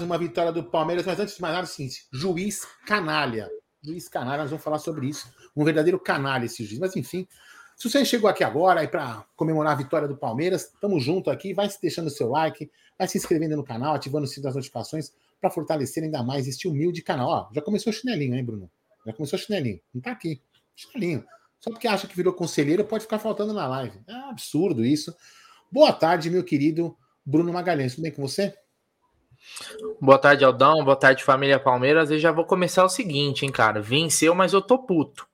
mais uma vitória do Palmeiras, mas antes de mais nada, assim, juiz canalha. Juiz canalha, nós vamos falar sobre isso. Um verdadeiro canalha esse juiz. Mas enfim, se você chegou aqui agora para comemorar a vitória do Palmeiras, tamo junto aqui. Vai deixando seu like, vai se inscrevendo no canal, ativando o sininho das notificações para fortalecer ainda mais este humilde canal. Ó, já começou o chinelinho, hein, Bruno? Já começou o chinelinho. Não tá aqui. Chinelinho. Só porque acha que virou conselheiro, pode ficar faltando na live. É absurdo isso. Boa tarde, meu querido Bruno Magalhães. Tudo bem com você? Boa tarde, Aldão. Boa tarde, família Palmeiras. Eu já vou começar o seguinte, hein, cara. Venceu, mas eu tô puto.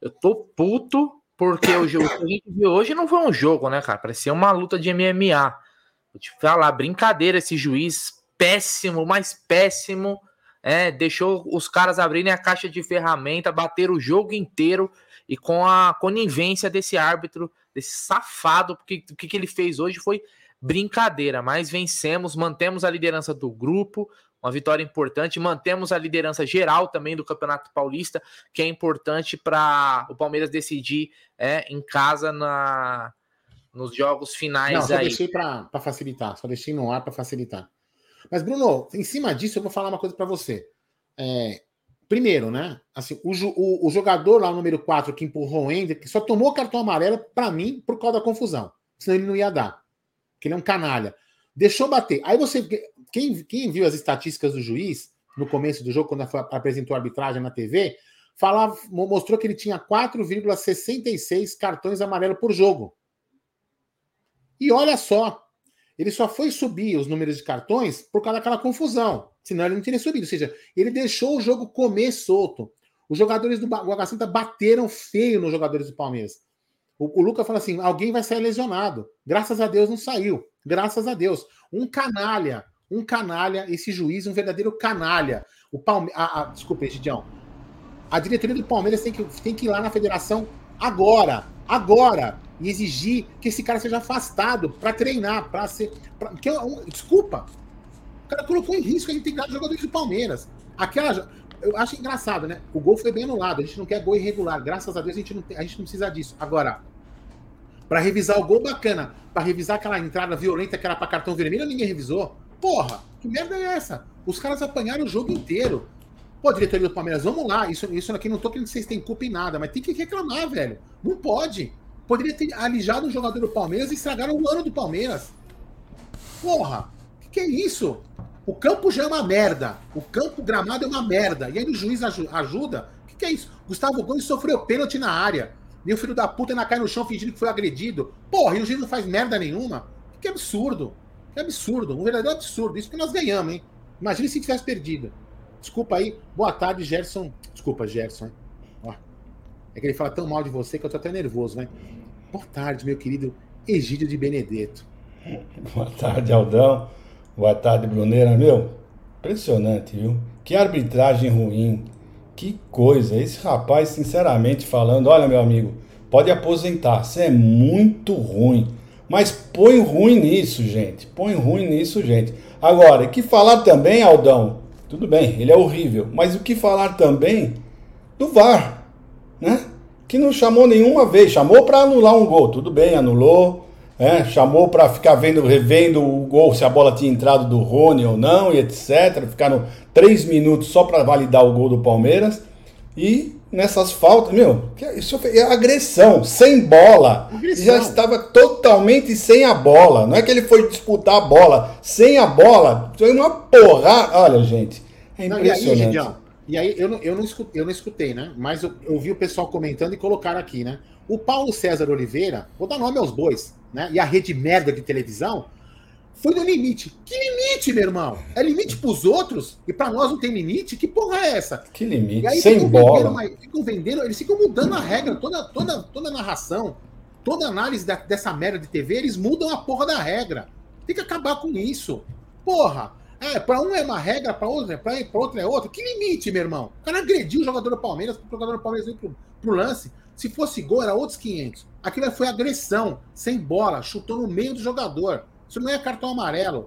Eu tô puto porque o jogo que a gente viu hoje não foi um jogo, né, cara? Parecia uma luta de MMA. Vou te falar, brincadeira esse juiz péssimo, mais péssimo. É, deixou os caras abrirem a caixa de ferramenta, bater o jogo inteiro e com a conivência desse árbitro, desse safado, porque o que, que ele fez hoje foi brincadeira, mas vencemos, mantemos a liderança do grupo, uma vitória importante. Mantemos a liderança geral também do Campeonato Paulista, que é importante para o Palmeiras decidir é, em casa na, nos jogos finais. Não, só aí. deixei para facilitar, só deixei no ar para facilitar. Mas, Bruno, em cima disso, eu vou falar uma coisa para você. É, primeiro, né? Assim, o, o, o, jogador lá, número 4, que empurrou o Ender, que só tomou cartão amarelo, para mim, por causa da confusão. Senão ele não ia dar. Porque ele é um canalha. Deixou bater. Aí você. Quem, quem viu as estatísticas do juiz no começo do jogo, quando apresentou a arbitragem na TV, falava, mostrou que ele tinha 4,66 cartões amarelos por jogo. E olha só, ele só foi subir os números de cartões por causa daquela confusão. Senão ele não teria subido. Ou seja, ele deixou o jogo comer solto. Os jogadores do Água Santa bateram feio nos jogadores do Palmeiras. O, o Luca fala assim: alguém vai sair lesionado. Graças a Deus não saiu. Graças a Deus. Um canalha, um canalha, esse juiz, um verdadeiro canalha. O Palme a, a, desculpa, Gidião. A diretoria do Palmeiras tem que, tem que ir lá na federação agora, agora, e exigir que esse cara seja afastado para treinar, para ser. Pra, que, um, desculpa. O cara colocou em risco a integridade dos jogadores do Palmeiras. Aquela. Eu acho engraçado, né? O gol foi bem anulado. A gente não quer gol irregular. Graças a Deus a gente não, a gente não precisa disso. Agora, para revisar o gol bacana, para revisar aquela entrada violenta que era para cartão vermelho, ninguém revisou. Porra, que merda é essa? Os caras apanharam o jogo inteiro. Pô, diretoria do Palmeiras, vamos lá. Isso, isso aqui não tô querendo que vocês têm culpa em nada, mas tem que reclamar, velho. Não pode. Poderia ter alijado um jogador do Palmeiras e estragaram o ano do Palmeiras. Porra, que, que é isso? O campo já é uma merda. O campo gramado é uma merda. E aí o juiz ajuda. O que, que é isso? Gustavo Gomes sofreu pênalti na área. E o filho da puta ainda cai no chão fingindo que foi agredido. Porra, e o juiz não faz merda nenhuma. Que absurdo. Que absurdo. Um verdadeiro absurdo. Isso que nós ganhamos, hein? Imagina se tivesse perdido. Desculpa aí. Boa tarde, Gerson. Desculpa, Gerson. Ó. É que ele fala tão mal de você que eu tô até nervoso, né? Boa tarde, meu querido Egídio de Benedetto. Boa tarde, Aldão. Boa tarde, Bruneira. Meu, impressionante, viu? Que arbitragem ruim. Que coisa, esse rapaz, sinceramente falando, olha meu amigo, pode aposentar, você é muito ruim. Mas põe ruim nisso, gente. Põe ruim nisso, gente. Agora, que falar também, Aldão, tudo bem, ele é horrível, mas o que falar também do VAR, né? Que não chamou nenhuma vez, chamou para anular um gol, tudo bem, anulou, é, chamou para ficar vendo, revendo o gol, se a bola tinha entrado do Rony ou não, e etc. Ficaram três minutos só para validar o gol do Palmeiras. E nessas faltas, meu, isso é agressão, sem bola. Agressão. Já estava totalmente sem a bola. Não é que ele foi disputar a bola, sem a bola. Foi uma porra. Olha, gente, é impressionante. Não, e aí, e aí eu, não, eu, não escutei, eu não escutei, né? Mas eu, eu vi o pessoal comentando e colocaram aqui, né? O Paulo César Oliveira, vou dar nome aos bois, né? E a rede merda de televisão foi no limite. Que limite, meu irmão? É limite pros outros? E para nós não tem limite? Que porra é essa? Que limite? Aí, Sem bola. Vendendo, ficam vendendo, eles ficam mudando a regra, toda, toda, toda narração, toda análise da, dessa merda de TV, eles mudam a porra da regra. Tem que acabar com isso. Porra. É, para um é uma regra, para outro, pra, pra outro é outra. Que limite, meu irmão? O cara agrediu o jogador do Palmeiras, o jogador do Palmeiras veio pro, pro lance. Se fosse gol, era outros 500. Aquilo foi agressão, sem bola, chutou no meio do jogador. Isso não é cartão amarelo.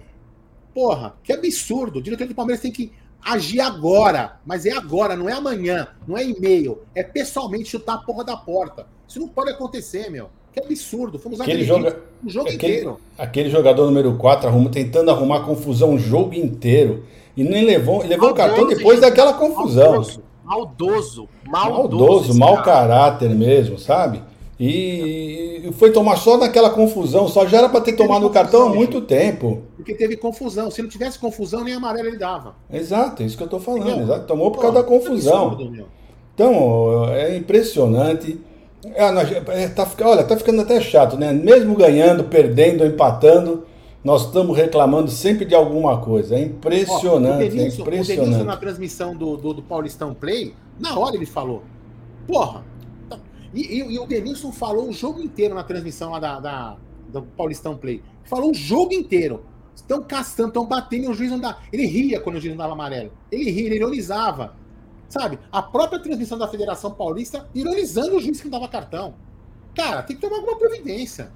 Porra, que absurdo. O diretor do Palmeiras tem que agir agora. Mas é agora, não é amanhã. Não é e-mail. É pessoalmente chutar a porra da porta. Isso não pode acontecer, meu. Que absurdo. Fomos aquele joga... o jogo aquele, inteiro. Aquele jogador número 4 arruma, tentando arrumar confusão o jogo inteiro. E nem levou, levou o cartão depois daquela confusão. Maldoso. Maldoso. Maldoso, mau caráter mesmo, sabe? E foi tomar só naquela confusão, só já era para ter tomado o cartão há muito tempo. Porque teve confusão. Se não tivesse confusão, nem amarelo ele dava. Exato, é isso que eu estou falando. Exato. Tomou por causa da confusão. Absurdo, então, é impressionante. É, é, tá, olha, tá ficando até chato, né? Mesmo ganhando, perdendo, empatando, nós estamos reclamando sempre de alguma coisa. É impressionante, Ó, Denilson, é impressionante. O Denilson, na transmissão do, do, do Paulistão Play, na hora ele falou, porra, e, e, e, o Denilson falou o jogo inteiro na transmissão lá da, da, do Paulistão Play. Falou o jogo inteiro. Estão caçando, estão batendo e o juiz não dá. Ele ria quando o juiz não dava amarelo. Ele ria, ele ironizava. Sabe? A própria transmissão da Federação Paulista ironizando o juiz que não dava cartão. Cara, tem que tomar alguma providência.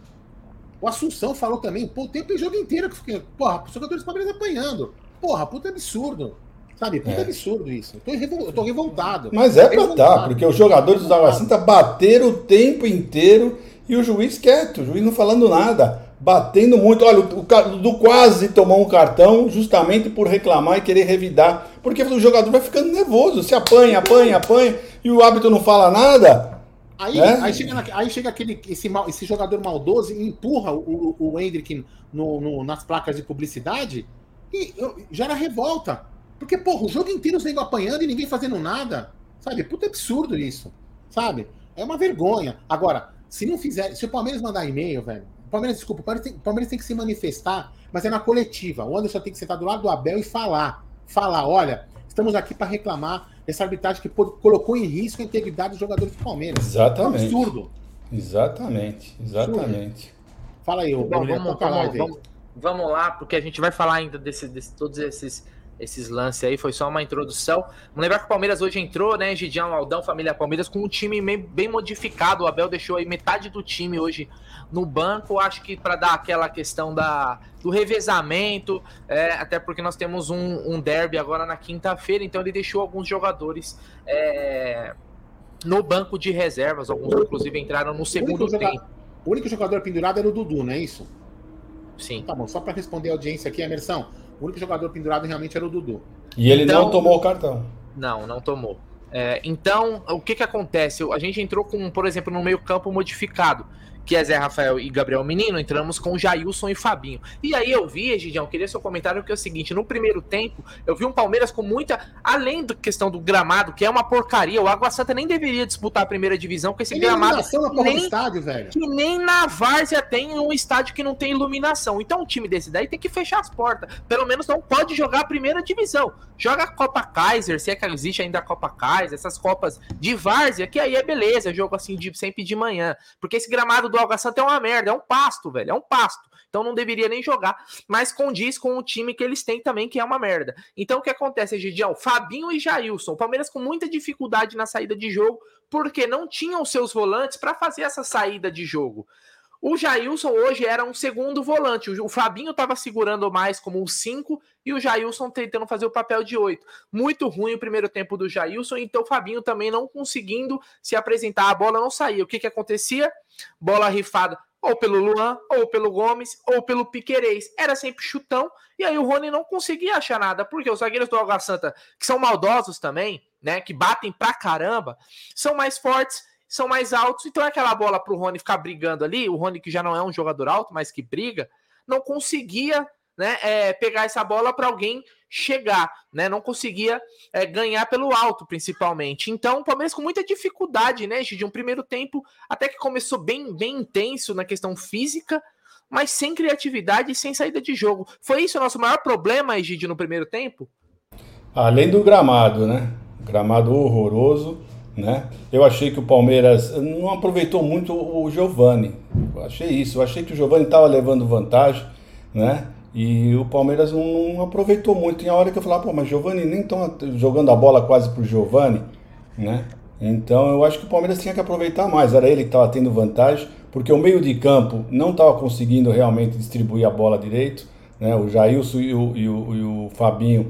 O Assunção falou também, pô, o tempo e jogo inteiro que fiquei. Porra, os jogadores do Palmeiras apanhando. Porra, puta absurdo. Sabe? Puta é. absurdo isso. Eu tô, revol... eu tô revoltado. Mas é pra tá, porque os jogadores do Água Santa bateram o tempo inteiro e o juiz quieto, o juiz não falando nada. Batendo muito. Olha, o Dudu quase tomou um cartão justamente por reclamar e querer revidar. Porque o jogador vai ficando nervoso. Se apanha, apanha, apanha, e o árbitro não fala nada. Aí, é? aí, chega, na, aí chega aquele, esse, mal, esse jogador maldoso e empurra o, o Hendrick no, no, nas placas de publicidade e gera revolta. Porque, porra, o jogo inteiro você apanhando e ninguém fazendo nada. Sabe? Puta absurdo isso. Sabe? É uma vergonha. Agora, se não fizer. Se o Palmeiras mandar e-mail, velho. O Palmeiras, desculpa, o Palmeiras, tem, o Palmeiras tem que se manifestar, mas é na coletiva. O Anderson tem que sentar do lado do Abel e falar. Falar, olha, estamos aqui para reclamar dessa arbitragem que colocou em risco a integridade dos jogadores do Palmeiras. Exatamente. É um absurdo. Exatamente, exatamente. Absurdo. Fala aí, Bom, vamos, vamos, vamos, vamos, lá, porque a gente vai falar ainda desse, desse todos esses esses lances aí, foi só uma introdução. Vamos lembrar que o Palmeiras hoje entrou, né, Gidião, Aldão, família Palmeiras, com um time bem modificado. O Abel deixou aí metade do time hoje no banco, acho que para dar aquela questão da, do revezamento, é, até porque nós temos um, um derby agora na quinta-feira, então ele deixou alguns jogadores é, no banco de reservas, alguns inclusive entraram no segundo o tempo. O único jogador pendurado era o Dudu, não é isso? Sim. Tá bom, só para responder a audiência aqui, Emerson. O único jogador pendurado realmente era o Dudu. E ele então, não tomou o cartão. Não, não tomou. É, então, o que que acontece? A gente entrou com, por exemplo, no meio campo modificado que é Zé Rafael e Gabriel Menino, entramos com Jailson e Fabinho. E aí eu vi, Egidião, queria seu comentário, que é o seguinte, no primeiro tempo, eu vi um Palmeiras com muita, além da questão do gramado, que é uma porcaria, o Água Santa nem deveria disputar a primeira divisão com esse tem gramado. Na nem, estádio, velho. Que nem na Várzea tem um estádio que não tem iluminação. Então um time desse daí tem que fechar as portas. Pelo menos não pode jogar a primeira divisão. Joga a Copa Kaiser, se é que existe ainda a Copa Kaiser, essas Copas de Várzea, que aí é beleza, jogo assim de, sempre de manhã. Porque esse gramado do Santa é uma merda, é um pasto, velho, é um pasto. Então não deveria nem jogar, mas condiz com o time que eles têm também, que é uma merda. Então o que acontece, Gidião? Fabinho e Jailson, o Palmeiras com muita dificuldade na saída de jogo, porque não tinham seus volantes para fazer essa saída de jogo. O Jailson hoje era um segundo volante. O Fabinho estava segurando mais como um 5 e o Jailson tentando fazer o papel de 8. Muito ruim o primeiro tempo do Jailson, então o Fabinho também não conseguindo se apresentar. A bola não saía. O que, que acontecia? Bola rifada ou pelo Luan, ou pelo Gomes, ou pelo Piquerez. Era sempre chutão, e aí o Rony não conseguia achar nada, porque os zagueiros do Água Santa, que são maldosos também, né, que batem pra caramba, são mais fortes são mais altos, então é aquela bola para o Rony ficar brigando ali, o Rony que já não é um jogador alto, mas que briga, não conseguia né, é, pegar essa bola para alguém chegar, né? Não conseguia é, ganhar pelo alto, principalmente. Então, o Palmeiras com muita dificuldade, né, de um primeiro tempo, até que começou bem, bem intenso na questão física, mas sem criatividade e sem saída de jogo. Foi isso o nosso maior problema, Egídio, no primeiro tempo? Além do gramado, né? Gramado horroroso né? Eu achei que o Palmeiras não aproveitou muito o Giovani. Eu achei isso. Eu achei que o Giovani estava levando vantagem, né? E o Palmeiras não, não aproveitou muito. Tem a hora que eu falava, pô, mas Giovani nem estão jogando a bola quase pro Giovani, né? Então eu acho que o Palmeiras tinha que aproveitar mais. Era ele que estava tendo vantagem, porque o meio de campo não estava conseguindo realmente distribuir a bola direito. Né? O Jailson e o, e o, e o Fabinho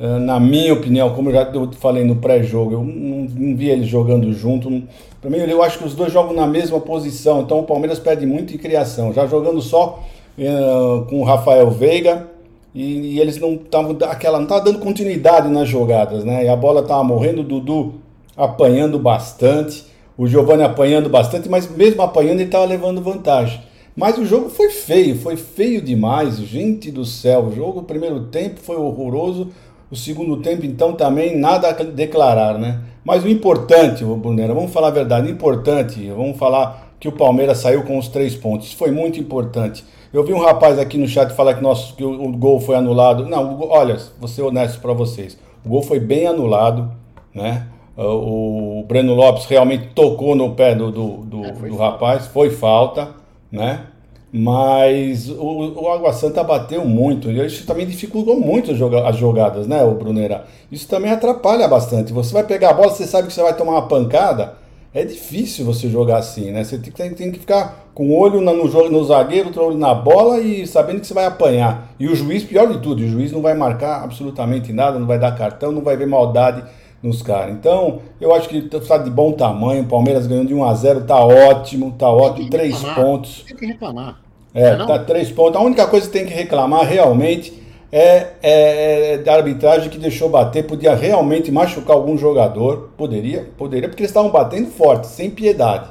na minha opinião, como eu já falei no pré-jogo, eu não, não, vi eles jogando junto. Para mim, eu acho que os dois jogam na mesma posição, então o Palmeiras perde muito em criação. Já jogando só uh, com o Rafael Veiga, e, e eles não estavam aquela não tava dando continuidade nas jogadas, né? E a bola tava morrendo, o Dudu apanhando bastante, o Giovani apanhando bastante, mas mesmo apanhando ele tava levando vantagem. Mas o jogo foi feio, foi feio demais, gente do céu. O jogo, o primeiro tempo foi horroroso, o segundo tempo, então, também nada a declarar, né? Mas o importante, Brunera, vamos falar a verdade, importante, vamos falar que o Palmeiras saiu com os três pontos. Foi muito importante. Eu vi um rapaz aqui no chat falar que, nosso, que o, o gol foi anulado. Não, o, olha, vou ser honesto para vocês. O gol foi bem anulado, né? O, o Breno Lopes realmente tocou no pé do, do, do, é, do rapaz, foi falta, né? Mas o, o Água Santa bateu muito. Isso também dificultou muito as jogadas, né, o Brunera? Isso também atrapalha bastante. Você vai pegar a bola, você sabe que você vai tomar uma pancada. É difícil você jogar assim, né? Você tem, tem que ficar com o olho no, no zagueiro, outro olho na bola e sabendo que você vai apanhar. E o juiz, pior de tudo, o juiz não vai marcar absolutamente nada, não vai dar cartão, não vai ver maldade nos caras. Então, eu acho que está de bom tamanho. O Palmeiras ganhando de 1 a 0 tá ótimo, tá ótimo. Três pontos. Tem que reclamar. É, não? tá três pontos. A única coisa que tem que reclamar realmente é, é, é, da arbitragem que deixou bater. Podia realmente machucar algum jogador. Poderia, poderia, porque eles estavam batendo forte, sem piedade.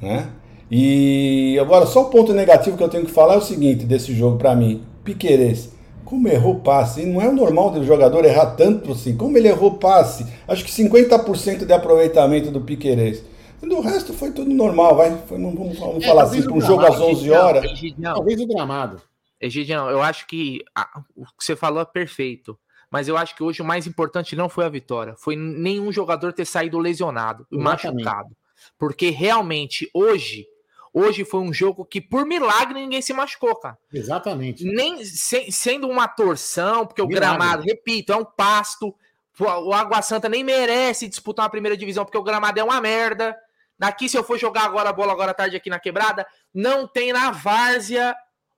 Né? E agora, só o ponto negativo que eu tenho que falar é o seguinte desse jogo para mim. Piqueires como errou passe? Não é o normal do jogador errar tanto assim. Como ele errou passe? Acho que 50% de aproveitamento do Piquerez. Do resto foi tudo normal, vai. Foi, vamos, vamos é, falar assim, para um jogo às 11 horas. Egidião, talvez o gramado. Egidião, eu acho que a, o que você falou é perfeito. Mas eu acho que hoje o mais importante não foi a vitória. Foi nenhum jogador ter saído lesionado e machucado. Porque realmente, hoje, Hoje foi um jogo que, por milagre, ninguém se machucou, cara. Exatamente. Nem se, sendo uma torção, porque milagre. o gramado, repito, é um pasto. O Água Santa nem merece disputar uma primeira divisão, porque o gramado é uma merda. Daqui, se eu for jogar agora a bola agora à tarde aqui na quebrada, não tem na várzea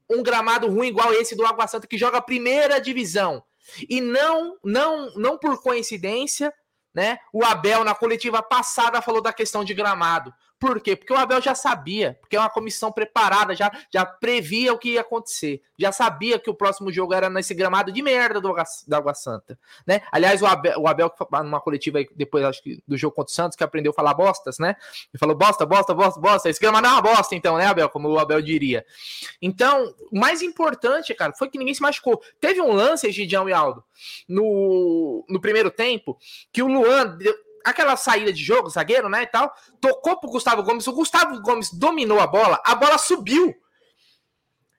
um gramado ruim igual esse do Água Santa, que joga a primeira divisão. E não, não, não por coincidência, né? O Abel, na coletiva passada, falou da questão de gramado. Por quê? Porque o Abel já sabia, porque é uma comissão preparada, já, já previa o que ia acontecer, já sabia que o próximo jogo era nesse gramado de merda do, da Água Santa, né? Aliás, o Abel, o Abel numa coletiva depois acho que do jogo contra o Santos, que aprendeu a falar bostas, né? Ele falou bosta, bosta, bosta, bosta. Esse gramado é uma bosta, então, né, Abel? Como o Abel diria. Então, o mais importante, cara, foi que ninguém se machucou. Teve um lance, Gidião e Aldo, no, no primeiro tempo, que o Luan aquela saída de jogo, zagueiro, né, e tal, tocou pro Gustavo Gomes, o Gustavo Gomes dominou a bola, a bola subiu.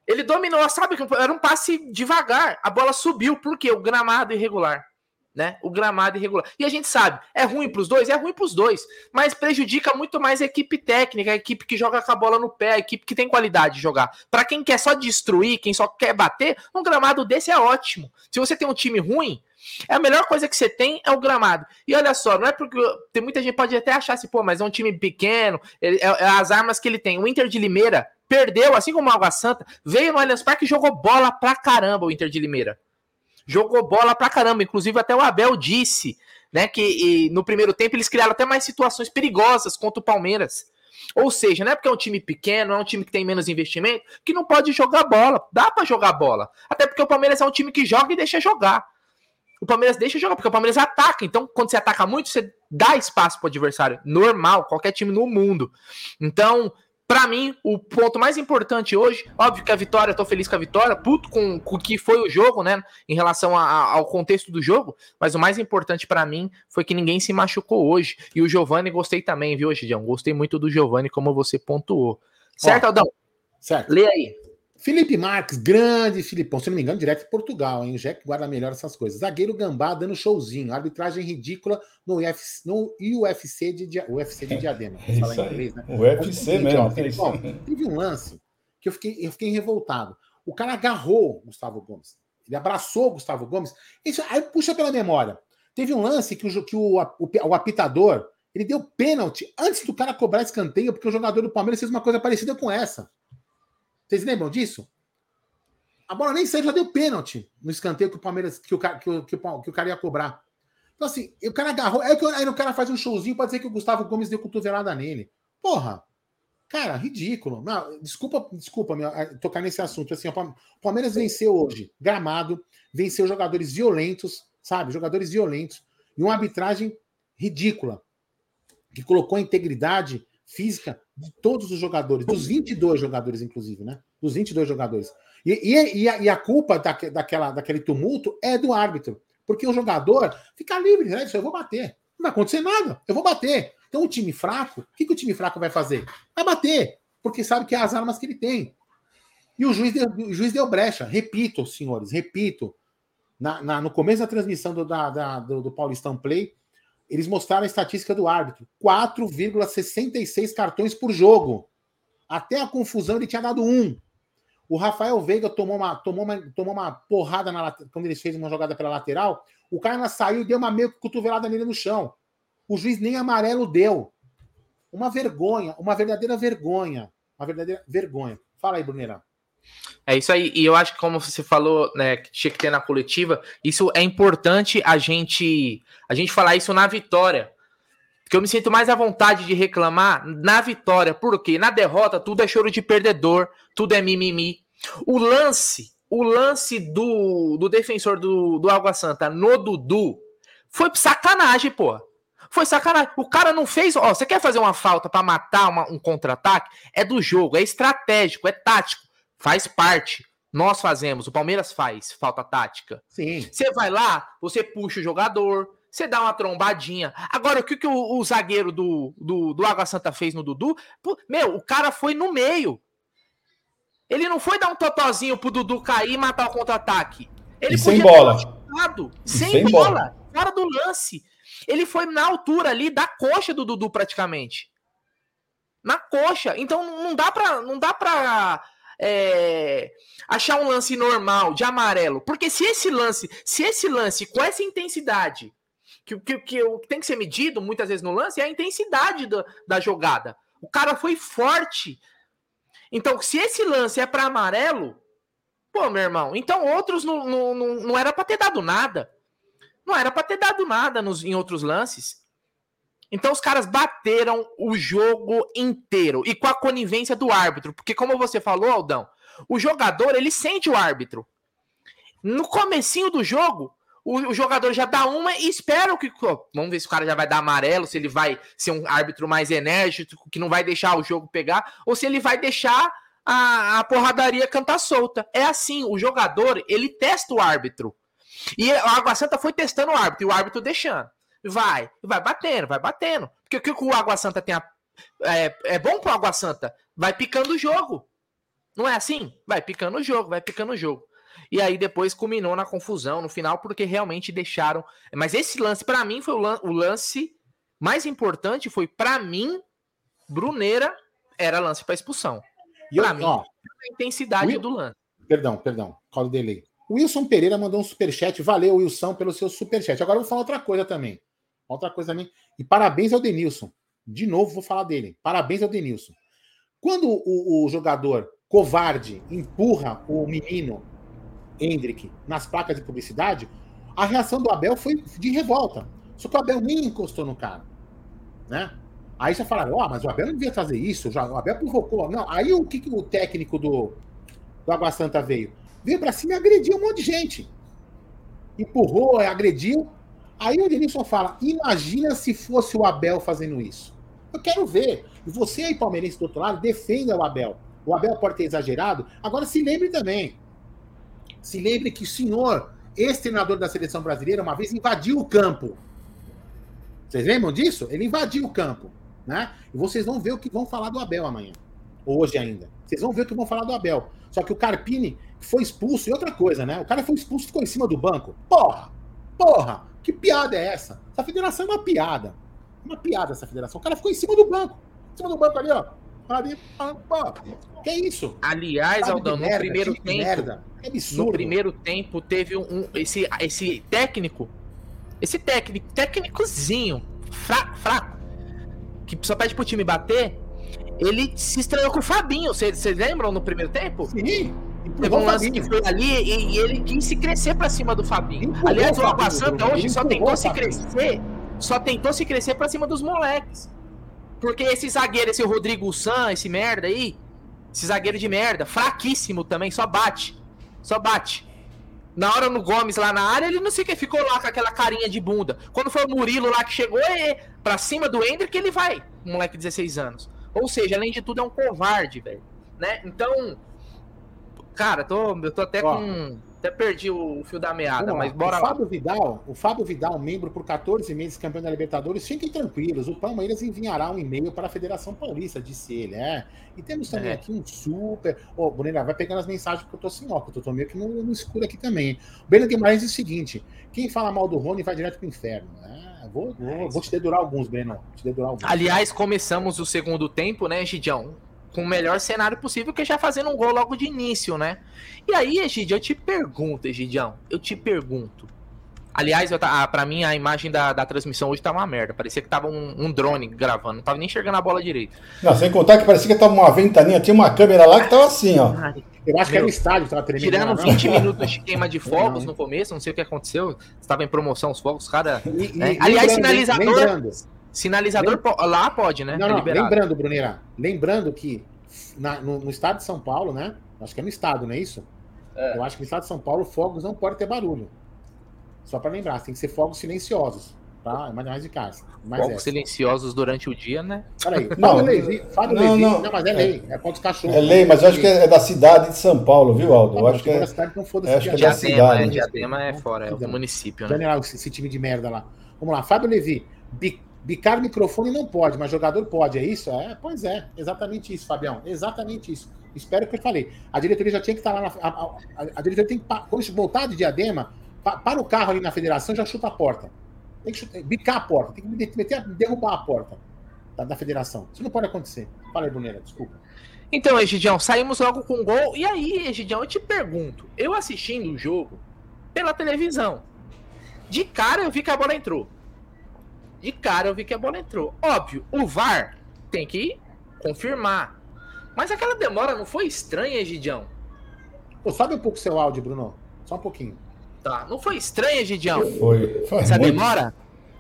Ele dominou, sabe era um passe devagar, a bola subiu, porque o gramado irregular, né? O gramado irregular. E a gente sabe, é ruim para os dois, é ruim para os dois, mas prejudica muito mais a equipe técnica, a equipe que joga com a bola no pé, a equipe que tem qualidade de jogar. Para quem quer só destruir, quem só quer bater, um gramado desse é ótimo. Se você tem um time ruim, é a melhor coisa que você tem é o gramado. E olha só, não é porque tem muita gente pode até achar assim, pô, mas é um time pequeno, é, é as armas que ele tem. O Inter de Limeira perdeu, assim como o Água Santa, veio no Allianz Parque e jogou bola pra caramba o Inter de Limeira. Jogou bola pra caramba, inclusive até o Abel disse, né, que no primeiro tempo eles criaram até mais situações perigosas contra o Palmeiras. Ou seja, não é porque é um time pequeno, é um time que tem menos investimento, que não pode jogar bola. Dá para jogar bola. Até porque o Palmeiras é um time que joga e deixa jogar o Palmeiras deixa jogar, porque o Palmeiras ataca. Então, quando você ataca muito, você dá espaço para o adversário. Normal, qualquer time no mundo. Então, para mim, o ponto mais importante hoje, óbvio que a vitória, eu tô feliz com a vitória, puto com, com o que foi o jogo, né, em relação a, a, ao contexto do jogo, mas o mais importante para mim foi que ninguém se machucou hoje. E o Giovani gostei também, viu, Gidião? Gostei muito do Giovani, como você pontuou. Certo, Aldão? Certo. Lê aí. Felipe Marques, grande Filipão, se não me engano, direto de Portugal, hein? O Jack guarda melhor essas coisas. Zagueiro Gambá dando showzinho, arbitragem ridícula no UFC, no UFC de, UFC de Diadema. É isso em inglês, né? O UFC mesmo. Ó, Filipão, teve um lance que eu fiquei, eu fiquei revoltado. O cara agarrou Gustavo Gomes. Ele abraçou Gustavo Gomes. Isso, aí puxa pela memória. Teve um lance que o, que o, o, o apitador ele deu pênalti antes do cara cobrar escanteio, porque o jogador do Palmeiras fez uma coisa parecida com essa. Vocês lembram disso? A bola nem saiu, já deu pênalti no escanteio que o Palmeiras, que o, que o, que o, que o cara ia cobrar. Então, assim, o cara agarrou. Aí, aí o cara faz um showzinho pra dizer que o Gustavo Gomes deu cotovelada nele. Porra! Cara, ridículo. Não, desculpa, desculpa meu, tocar nesse assunto. Assim, o Palmeiras venceu hoje, gramado, venceu jogadores violentos, sabe? Jogadores violentos. E uma arbitragem ridícula, que colocou a integridade física de todos os jogadores, dos 22 jogadores, inclusive, né? Dos 22 jogadores. E, e, e, a, e a, culpa da, daquela, daquele tumulto é do árbitro. Porque o jogador fica livre, né? Eu vou bater. Não vai acontecer nada, eu vou bater. Então, o time fraco, o que, que o time fraco vai fazer? Vai bater, porque sabe que é as armas que ele tem. E o juiz deu, o juiz deu brecha. Repito, senhores, repito. Na, na, no começo da transmissão do, da, da, do, do Paulistão Play, eles mostraram a estatística do árbitro: 4,66 cartões por jogo. Até a confusão ele tinha dado um. O Rafael Veiga tomou uma, tomou uma, tomou uma porrada na, quando ele fez uma jogada pela lateral. O cara saiu e deu uma meio cotovelada nele no chão. O juiz nem amarelo deu. Uma vergonha, uma verdadeira vergonha. Uma verdadeira vergonha. Fala aí, Brunera. É isso aí, e eu acho que como você falou, né, que tinha que ter na coletiva, isso é importante a gente a gente falar isso na vitória. Porque eu me sinto mais à vontade de reclamar na vitória, porque na derrota tudo é choro de perdedor, tudo é mimimi. O lance, o lance do, do defensor do, do Água Santa no Dudu foi sacanagem, pô. Foi sacanagem. O cara não fez. Ó, você quer fazer uma falta para matar uma, um contra-ataque? É do jogo, é estratégico, é tático. Faz parte. Nós fazemos, o Palmeiras faz falta tática. Sim. Você vai lá, você puxa o jogador, você dá uma trombadinha. Agora, o que, que o, o zagueiro do, do, do Água Santa fez no Dudu? Pô, meu, o cara foi no meio. Ele não foi dar um totozinho pro Dudu cair e matar o contra-ataque. Ele e sem bola. Sem, sem bola, bola. Fora do lance. Ele foi na altura ali da coxa do Dudu praticamente. Na coxa. Então não dá pra, não dá pra é, achar um lance normal de amarelo. Porque se esse lance, se esse lance com essa intensidade que, que, que, tem que ser medido muitas vezes no lance é a intensidade da, da jogada. O cara foi forte. Então, se esse lance é para amarelo, pô, meu irmão, então outros não, não, não, não era para ter dado nada. Não era para ter dado nada nos, em outros lances. Então os caras bateram o jogo inteiro e com a conivência do árbitro, porque como você falou, Aldão, o jogador ele sente o árbitro. No comecinho do jogo, o, o jogador já dá uma e espera que vamos ver se o cara já vai dar amarelo, se ele vai ser um árbitro mais enérgico, que não vai deixar o jogo pegar, ou se ele vai deixar a, a porradaria cantar solta. É assim, o jogador ele testa o árbitro. E a Água Santa foi testando o árbitro, e o árbitro deixando. Vai, vai batendo, vai batendo. Porque o que o Água Santa tem a, é, é bom pro Água Santa? Vai picando o jogo. Não é assim? Vai picando o jogo, vai picando o jogo. E aí depois culminou na confusão no final, porque realmente deixaram. Mas esse lance, para mim, foi o, lan... o lance mais importante. Foi para mim, Bruneira era lance para expulsão. E pra mim, ó, a intensidade Will... do lance. Perdão, perdão. Call delay. O Wilson Pereira mandou um superchat. Valeu, Wilson, pelo seu superchat. Agora eu vou falar outra coisa também. Outra coisa também. E parabéns ao Denilson. De novo, vou falar dele. Parabéns ao Denilson. Quando o, o jogador covarde empurra o menino Hendrick nas placas de publicidade, a reação do Abel foi de revolta. Só que o Abel nem encostou no cara. Né? Aí já falaram, ó, oh, mas o Abel não devia fazer isso, o Abel provocou. Não, aí o que, que o técnico do, do Água Santa veio? Veio pra cima e agrediu um monte de gente. Empurrou, agrediu. Aí o Denilson fala: imagina se fosse o Abel fazendo isso. Eu quero ver. Você aí, palmeirense do outro lado, defenda o Abel. O Abel pode ter exagerado. Agora se lembre também. Se lembre que o senhor, ex-treinador da seleção brasileira, uma vez invadiu o campo. Vocês lembram disso? Ele invadiu o campo. Né? E vocês vão ver o que vão falar do Abel amanhã. Hoje ainda. Vocês vão ver o que vão falar do Abel. Só que o Carpini foi expulso e outra coisa, né? O cara foi expulso e ficou em cima do banco. Porra! Porra! Que piada é essa? Essa federação é uma piada. Uma piada essa federação. O cara ficou em cima do banco. Em cima do banco ali, ó. Ali, pô. Que isso? Aliás, Sabe Aldão, no merda, primeiro tempo. Merda. É absurdo. No primeiro tempo teve um, um, esse, esse técnico. Esse técnico, técnicozinho, fraco, fraco, que só pede pro time bater. Ele se estranhou com o Fabinho. Vocês lembram no primeiro tempo? Sim. Teve um lance que foi ali e, e ele quis se crescer pra cima do Fabinho. Empurrou Aliás, o Água Santa hoje só tentou se crescer. Só tentou se crescer pra cima dos moleques. Porque esse zagueiro, esse Rodrigo San, esse merda aí, esse zagueiro de merda, fraquíssimo também, só bate. Só bate. Na hora no Gomes lá na área, ele não sei o que, ficou lá com aquela carinha de bunda. Quando foi o Murilo lá que chegou, é pra cima do Ender que ele vai, moleque de 16 anos. Ou seja, além de tudo, é um covarde, velho. Né? Então, cara, tô, eu tô até Ó. com. Até perdi o fio da meada, mas bora o lá. Fábio Vidal, o Fábio Vidal, membro por 14 meses campeão da Libertadores, fiquem tranquilos, o Palmeiras enviará um e-mail para a Federação Paulista, disse ele, é. E temos também É. aqui um super. Ô, Brunera, vai pegando as mensagens porque eu tô sem óculos, eu tô meio que no, no escuro aqui também. O Breno Guimarães diz o seguinte: quem fala mal do Rony vai direto pro inferno. É, vou, vou, vou te dedurar alguns, Breno. Te dedurar alguns. Aliás, começamos o segundo tempo, né, Gidião? Com o melhor cenário possível, que é já fazendo um gol logo de início, né? E aí, Egidio, eu te pergunto, Egidião, eu te pergunto. Aliás, eu, tá, ah, pra mim a imagem da, da transmissão hoje tá uma merda. Parecia que tava um, um drone gravando, não tava nem enxergando a bola direito. Não, sem contar que parecia que tava uma ventaninha, tinha uma câmera lá que tava assim, ó. Eu acho que era o estádio que tava tremendo. Tirando não, 20 minutos de queima de fogos no começo, não sei o que aconteceu. Estava em promoção os fogos, cara. E- e É. Aliás, lembrando, sinalizador- lembrando, Sinalizador po- lá pode, né? Não, É não, liberado. lembrando, Brunera, lembrando que na- no, no estado de São Paulo, né? Acho que é no estado, não é isso? Eu acho que no estado de São Paulo, fogos não pode ter barulho. Só para lembrar, tem que ser fogos silenciosos, tá? É mais, mais de casa. Mais Fogos essa. silenciosos durante o dia, né? Peraí, Não, Fábio Levi, Fábio não, Levi, não. não, mas é lei, é contra os cachorros. É lei, mas eu acho que é da cidade de São Paulo, viu, Aldo? Eu acho que é. cidade não foda acho que é da cidade, é, né? Diadema é fora, é do Diadema. município, né? Daniel, esse, time de merda lá. Vamos lá, Fábio Levi. Bicar microfone não pode, mas jogador pode, é isso? É, pois é, exatamente isso, Fabião. Exatamente isso. Espero que eu falei. A diretoria já tinha que estar lá na. A, a- a diretoria tem que. Quando voltar de diadema, pa- para o carro ali na federação já chuta a porta. Tem que chutar, bicar a porta, tem que meter, derrubar a porta da, da federação. Isso não pode acontecer. Fala aí, desculpa. Então, Egidião, saímos logo com gol. E aí, Egidião, eu te pergunto, eu assistindo o jogo pela televisão, de cara eu vi que a bola entrou. De cara eu vi que a bola entrou. Óbvio, o VAR tem que confirmar. Mas aquela demora não foi estranha, Egidião? Pô, sobe um pouco o seu áudio, Bruno. Só um pouquinho. Tá, não foi estranha, Egidião? Foi, foi, Essa muito, demora?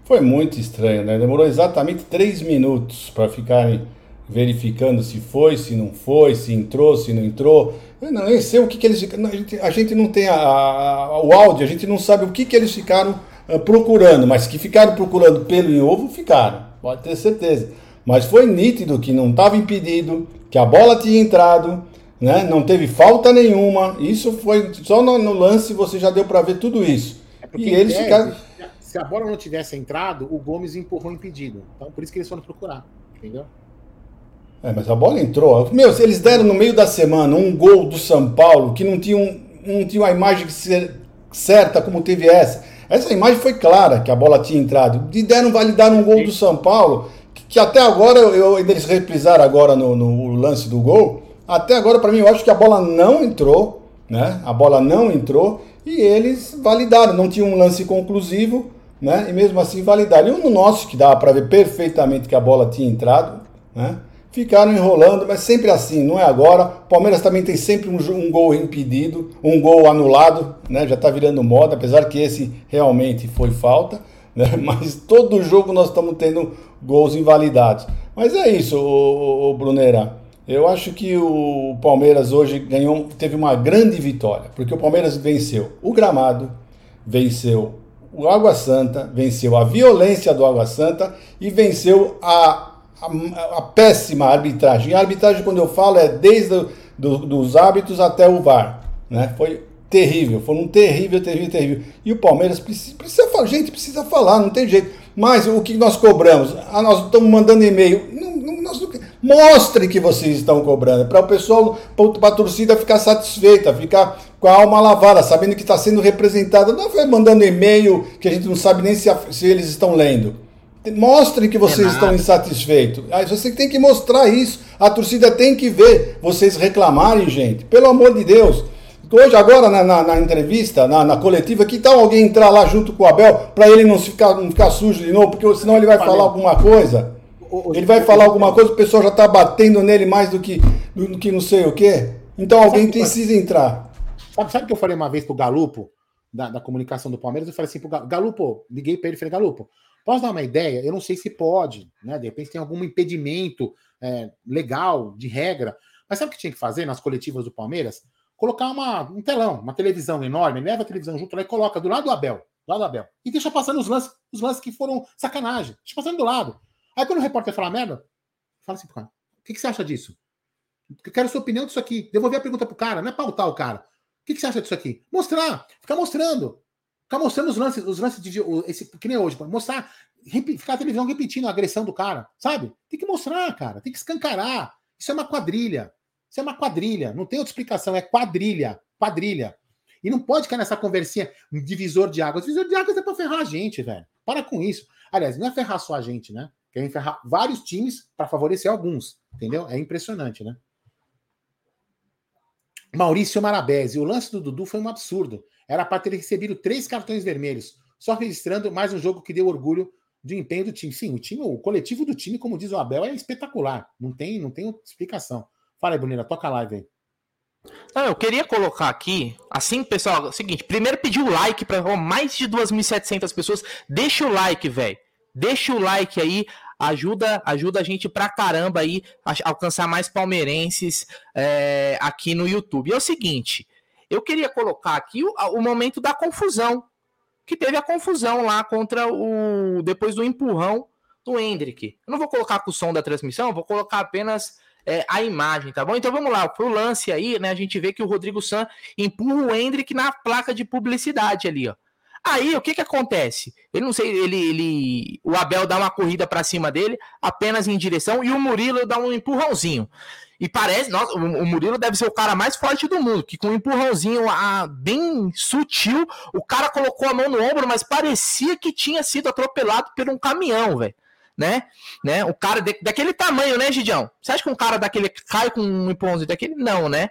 foi muito estranho, né? Demorou exatamente três minutos para ficarem verificando se foi, se não foi, se entrou, se não entrou. Eu não nem sei o que, que eles ficaram. A gente, a gente não tem a- a- o áudio, a gente não sabe o que, que eles ficaram procurando, mas que ficaram procurando pelo em ovo, ficaram, pode ter certeza. Mas foi nítido que não estava impedido, que a bola tinha entrado, né? não teve falta nenhuma. Isso foi só no, no lance você já deu para ver tudo isso. É porque, E eles tese, ficaram. Se a bola não tivesse entrado, o Gomes empurrou impedido. Então, por isso que eles foram procurar. Entendeu? É, mas a bola entrou. Meu, se eles deram no meio da semana um gol do São Paulo que não tinha, um, não tinha uma imagem certa como teve essa. Essa imagem foi clara que a bola tinha entrado. E deram validar um gol do São Paulo que, que até agora, eu, eles reprisaram agora no, no lance do gol. Até agora, para mim, eu acho que a bola não entrou, né? A bola não entrou e eles validaram. Não tinha um lance conclusivo, né? E mesmo assim validaram. E no nosso, que dava para ver perfeitamente que a bola tinha entrado, né? Ficaram enrolando, mas sempre assim, não é agora. Palmeiras também tem sempre um, um gol impedido, um gol anulado, né? Já tá virando moda, apesar que esse realmente foi falta, né? Mas todo jogo nós estamos tendo gols invalidados. Mas é isso, o, Brunera. Eu acho que o Palmeiras hoje ganhou, teve uma grande vitória, porque o Palmeiras venceu o gramado, venceu o Água Santa, venceu a violência do Água Santa e venceu a, a, a péssima arbitragem. E a arbitragem, quando eu falo, é desde do, dos hábitos até o VAR. Né? Foi terrível, foi um terrível, terrível, terrível. E o Palmeiras precisa, precisa falar, gente, precisa falar, não tem jeito. Mas o que nós cobramos? Ah, nós estamos mandando e-mail. Não, não, nós não, mostre que vocês estão cobrando, para o pessoal, para a torcida ficar satisfeita, ficar com a alma lavada, sabendo que está sendo representada. Não vai mandando e-mail que a gente não sabe nem se, se eles estão lendo. Mostrem que vocês É estão insatisfeitos. Aí você tem que mostrar isso. A torcida tem que ver vocês reclamarem, gente. Pelo amor de Deus. Hoje, agora, na, na, na entrevista, na, na coletiva, que tal alguém entrar lá junto com o Abel para ele não ficar, não ficar sujo de novo? Porque senão ele vai falar alguma coisa. Ele vai falar alguma coisa, o pessoal já está batendo nele mais do que, do que não sei o quê. Então alguém precisa entrar. Sabe, sabe o que eu falei uma vez pro Galupo, da, da comunicação do Palmeiras? Eu falei assim pro Galupo, liguei para ele e falei, Galupo, posso dar uma ideia? Eu não sei se pode, né? De repente tem algum impedimento é, legal, de regra. Mas sabe o que tinha que fazer nas coletivas do Palmeiras? Colocar uma, um telão, uma televisão enorme, leva a televisão junto lá e coloca do lado do Abel, do lado do Abel. E deixa passando os lances, os lances que foram sacanagem. Deixa passando do lado. Aí quando o repórter fala merda, fala assim pro cara, o que, que você acha disso? Eu quero sua opinião disso aqui. Devolver a pergunta pro cara, não é pautar o cara. O que, que você acha disso aqui? Mostrar, ficar mostrando. Ficar mostrando os lances, os lances de. Esse, que nem hoje, mostrar, ficar a televisão repetindo a agressão do cara, sabe? Tem que mostrar, cara, tem que escancarar. Isso é uma quadrilha. Isso é uma quadrilha. Não tem outra explicação, é quadrilha. Quadrilha. E não pode cair nessa conversinha divisor de águas. Divisor de águas é pra ferrar a gente, velho. Para com isso. Aliás, não é ferrar só a gente, né? Quer ferrar vários times para favorecer alguns. Entendeu? É impressionante, né? Maurício Marabese. O lance do Dudu foi um absurdo. Era para ter recebido três cartões vermelhos, só registrando mais um jogo que deu orgulho do empenho do time. Sim, o time, o coletivo do time, como diz o Abel, é espetacular. Não tem, não tem explicação. Fala aí, Bonita, toca a live aí. Eu queria colocar aqui, assim, pessoal, é o seguinte, primeiro pedir o like para mais de 2.700 pessoas. Deixa o like, velho. Deixa o like aí, ajuda ajuda a gente pra caramba aí a alcançar mais palmeirenses é, aqui no YouTube. E é o seguinte, eu queria colocar aqui o, o momento da confusão, que teve a confusão lá contra o depois do empurrão do Hendrick. Eu não vou colocar com o som da transmissão, vou colocar apenas é, a imagem, tá bom? Então vamos lá, pro lance aí, né? A gente vê que o Rodrigo San empurra o Hendrick na placa de publicidade ali, ó. Aí o que que acontece? Ele não sei, ele, ele o Abel dá uma corrida para cima dele, apenas em direção, e o Murilo dá um empurrãozinho. E parece, nossa, o Murilo deve ser o cara mais forte do mundo, que com um empurrãozinho a, bem sutil, o cara colocou a mão no ombro, mas parecia que tinha sido atropelado por um caminhão, velho né? né? O cara de, daquele tamanho, né, Gidião? Você acha que um cara daquele cai com um empurrãozinho daquele? Não, né?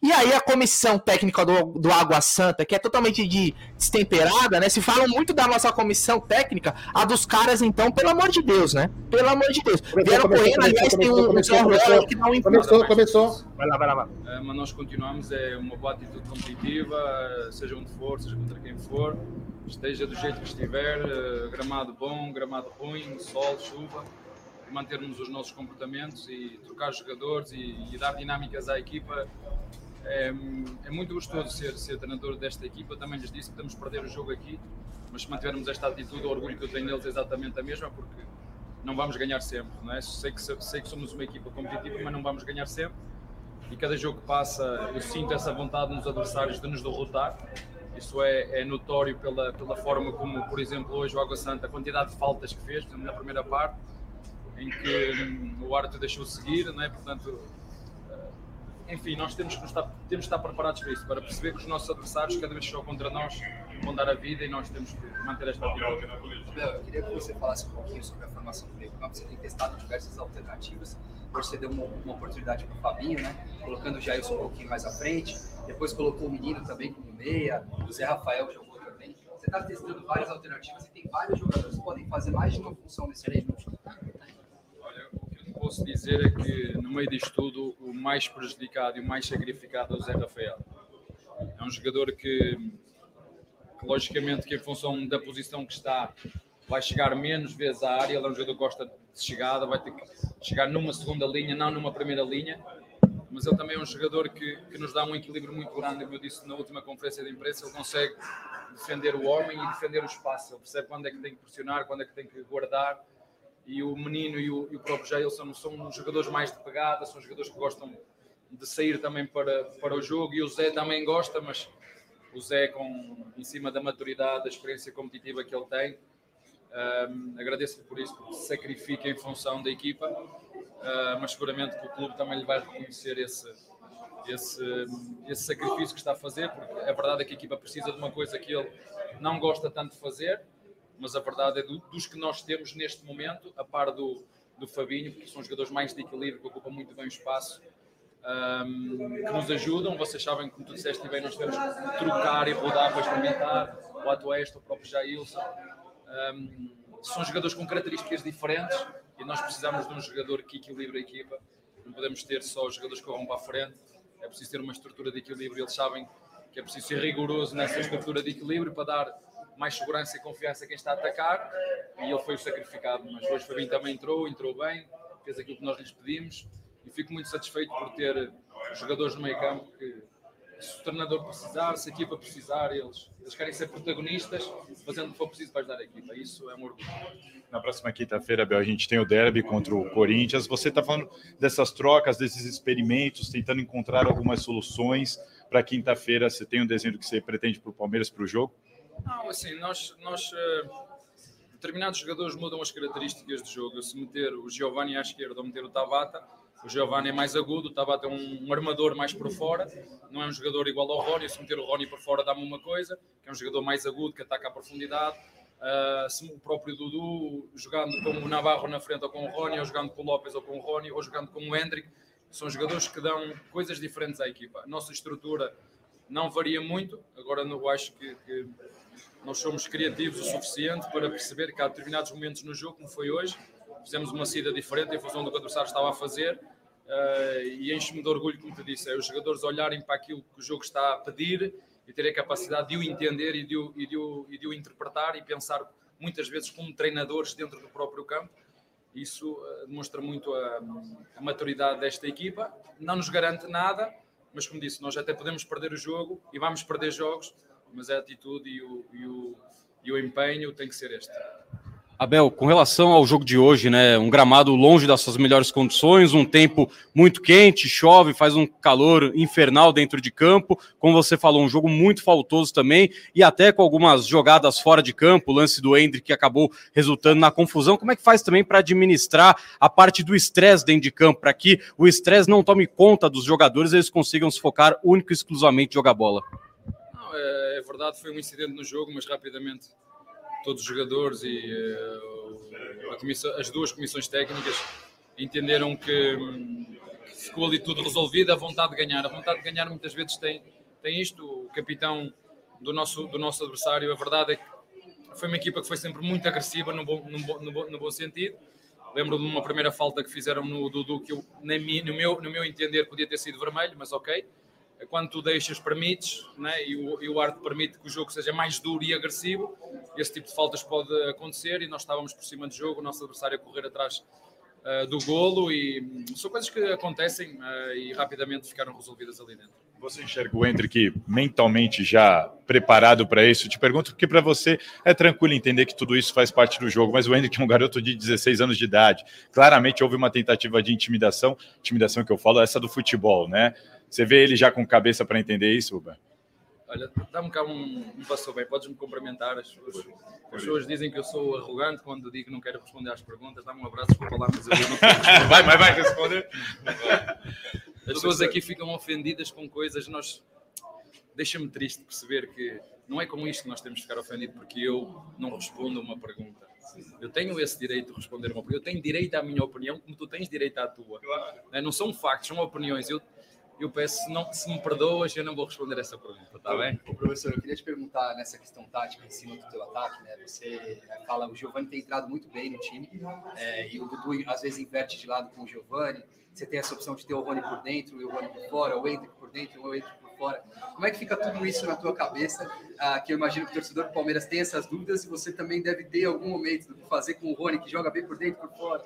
E aí a comissão técnica do, do Água Santa, que é totalmente de destemperada, né? Se falam muito da nossa comissão técnica, a dos caras, então, pelo amor de Deus, né? Pelo amor de Deus. Vieram correndo, aliás, tem um começou, começou, que dá um Começou, começou. Vai lá, vai lá, vai. É, mas nós continuamos, é uma boa atitude competitiva, seja onde for, seja contra quem for esteja do jeito que estiver, eh, gramado bom, gramado ruim, sol, chuva, mantermos os nossos comportamentos e trocar jogadores e, e dar dinâmicas à equipa. É, é, muito gostoso ser, ser treinador desta equipa. Também lhes disse que estamos a perder o jogo aqui, mas se mantivermos esta atitude, o orgulho que eu tenho deles é exatamente a mesma, porque não vamos ganhar sempre. Não é? sei, que, sei que somos uma equipa competitiva, mas não vamos ganhar sempre. E cada jogo que passa, eu sinto essa vontade nos adversários de nos derrotar isso é, é, notório pela, pela forma como, por exemplo, hoje o Água Santa, a quantidade de faltas que fez na primeira parte, em que hum, o árbitro deixou seguir, não é? portanto, eh, enfim, nós temos que, estar, temos que estar preparados para isso, para perceber que os nossos adversários, cada vez que jogam contra nós, vão dar a vida e nós temos que manter esta atitude. Eu queria que você falasse um pouquinho sobre a formação do meio campo. Você tem testado diversas alternativas. Você deu uma, uma oportunidade para o Fabinho, né? colocando o Jailson um pouquinho mais à frente. Depois colocou o menino também como meia. O Zé Rafael jogou também. Você está testando várias alternativas e tem vários jogadores que podem fazer mais de uma função nesse meio. Olha, o que eu posso dizer é que no meio disto tudo, o mais prejudicado e o mais sacrificado é o Zé Rafael. É um jogador que, que logicamente, que em função da posição que está, vai chegar menos vezes à área. Ele é um jogador que gosta de chegada, vai ter que chegar numa segunda linha, não numa primeira linha mas ele também é um jogador que, que nos dá um equilíbrio muito grande. Como eu disse na última conferência de imprensa, ele consegue defender o homem e defender o espaço. Ele percebe quando é que tem que pressionar, quando é que tem que guardar. E o menino e o, e o próprio Jair são, são jogadores mais de pegada, são jogadores que gostam de sair também para, para o jogo. E o Zé também gosta, mas o Zé, com, em cima da maturidade, da experiência competitiva que ele tem, um, agradeço-lhe por isso, porque se sacrifica em função da equipa uh, mas seguramente que o clube também lhe vai reconhecer esse, esse, esse sacrifício que está a fazer, porque a verdade é que a equipa precisa de uma coisa que ele não gosta tanto de fazer, mas a verdade é do, dos que nós temos neste momento, a par do, do Fabinho, porque são jogadores mais de equilíbrio, que ocupam muito bem o espaço, um, que nos ajudam. Vocês sabem, como tu disseste bem, nós temos que trocar e rodar para experimentar, o Atuesta, o próprio Jailson. Um, são jogadores com características diferentes e nós precisamos de um jogador que equilibre a equipa. Não podemos ter só os jogadores que vão para a frente. é preciso ter uma estrutura de equilíbrio. Eles sabem que é preciso ser rigoroso nessa estrutura de equilíbrio para dar mais segurança e confiança a quem está a atacar. E ele foi o sacrificado. Mas hoje Fabinho também entrou, entrou bem, fez aquilo que nós lhes pedimos. E fico muito satisfeito por ter jogadores no meio campo que se o treinador precisar, se a equipa precisar, eles, eles querem ser protagonistas, fazendo o que for preciso para ajudar a equipa. Isso é um orgulho. Na próxima quinta-feira, Bel, a gente tem o derby contra o Corinthians. Você está falando dessas trocas, desses experimentos, tentando encontrar algumas soluções para quinta-feira. Você tem um desenho que você pretende para o Palmeiras para o jogo? Não, assim, nós, nós uh, determinados jogadores mudam as características do jogo. Se meter o Giovanni à esquerda ou meter o Tabata, o Giovanni é mais agudo, o Tabata é um, um, armador mais por fora, não é um jogador igual ao Rony. Se meter o Rony por fora, dá-me uma coisa, que é um jogador mais agudo, que ataca à profundidade. Uh, o próprio Dudu jogando com o Navarro na frente ou com o Rony, ou jogando com o Lopes ou com o Rony, ou jogando com o Hendrick, são jogadores que dão coisas diferentes à equipa. A nossa estrutura não varia muito, agora eu acho que, que nós somos criativos o suficiente para perceber que há determinados momentos no jogo, como foi hoje, fizemos uma saída diferente em função do que o adversário estava a fazer uh, e enche-me de orgulho, como te disse, é os jogadores olharem para aquilo que o jogo está a pedir e terem a capacidade de o entender e de o, e de o, e de o interpretar e pensar muitas vezes como treinadores dentro do próprio campo. Isso uh, demonstra muito a, a, maturidade desta equipa. Não nos garante nada, mas como disse, nós até podemos perder o jogo e vamos perder jogos, mas a atitude e o, e o, e o empenho tem que ser este. Abel, com relação ao jogo de hoje, né, um gramado longe das suas melhores condições, um tempo muito quente, chove, faz um calor infernal dentro de campo. Como você falou, um jogo muito faltoso também e até com algumas jogadas fora de campo, o lance do Hendrick que acabou resultando na confusão. Como é que faz também para administrar a parte do estresse dentro de campo, para que o estresse não tome conta dos jogadores e eles consigam se focar único e exclusivamente jogar bola? Não, é, é verdade, foi um incidente no jogo, mas rapidamente todos os jogadores e uh, comissão, as duas comissões técnicas entenderam que, que, ficou ali tudo resolvido, a vontade de ganhar. A vontade de ganhar muitas vezes tem, tem isto, o capitão do nosso, do nosso adversário, a verdade é que foi uma equipa que foi sempre muito agressiva no bom, no bom, no bom, no bom sentido. Lembro de uma primeira falta que fizeram no Dudu, que eu, no, meu, no meu entender podia ter sido vermelho, mas ok quando tu deixas, permites, né? e, o, e o arte permite que o jogo seja mais duro e agressivo, esse tipo de faltas pode acontecer e nós estávamos por cima do jogo, o nosso adversário a correr atrás uh, do golo e hum, são coisas que acontecem uh, e rapidamente ficaram resolvidas ali dentro. Você enxerga o Hendrick mentalmente já preparado para isso? Te pergunto porque para você é tranquilo entender que tudo isso faz parte do jogo, mas o Hendrick é um garoto de 16 anos de idade. Claramente houve uma tentativa de intimidação, intimidação que eu falo, essa do futebol, né? Você vê ele já com cabeça para entender isso, Uber? Olha, dá-me cá um, um passou bem, podes-me cumprimentar. As pessoas, as pessoas dizem que eu sou arrogante quando digo que não quero responder às perguntas. Dá-me um abraço, desculpa lá, mas eu não Vai, vai, vai responder. As pessoas aqui ficam ofendidas com coisas, nós deixa-me triste perceber que não é com isto que nós temos de ficar ofendidos, porque eu não respondo a uma pergunta. Eu tenho esse direito de responder uma pergunta. Eu tenho direito à minha opinião, como tu tens direito à tua. Não são factos, são opiniões. Eu eu peço, se, não, se me perdoas, eu não vou responder essa pergunta, tá bem? Ô, professor, eu queria te perguntar nessa questão tática em cima do teu ataque, né? Você é, fala, o Giovanni tem entrado muito bem no time, é, e o Dudu às vezes inverte de lado com o Giovanni. Você tem essa opção de ter o Rony por dentro e o Rony por fora, o Hendrick por dentro e o Hendrick por fora. Como é que fica tudo isso na tua cabeça? Ah, que eu imagino que o torcedor do Palmeiras tem essas dúvidas e você também deve ter algum momento do que fazer com o Rony, que joga bem por dentro e por fora.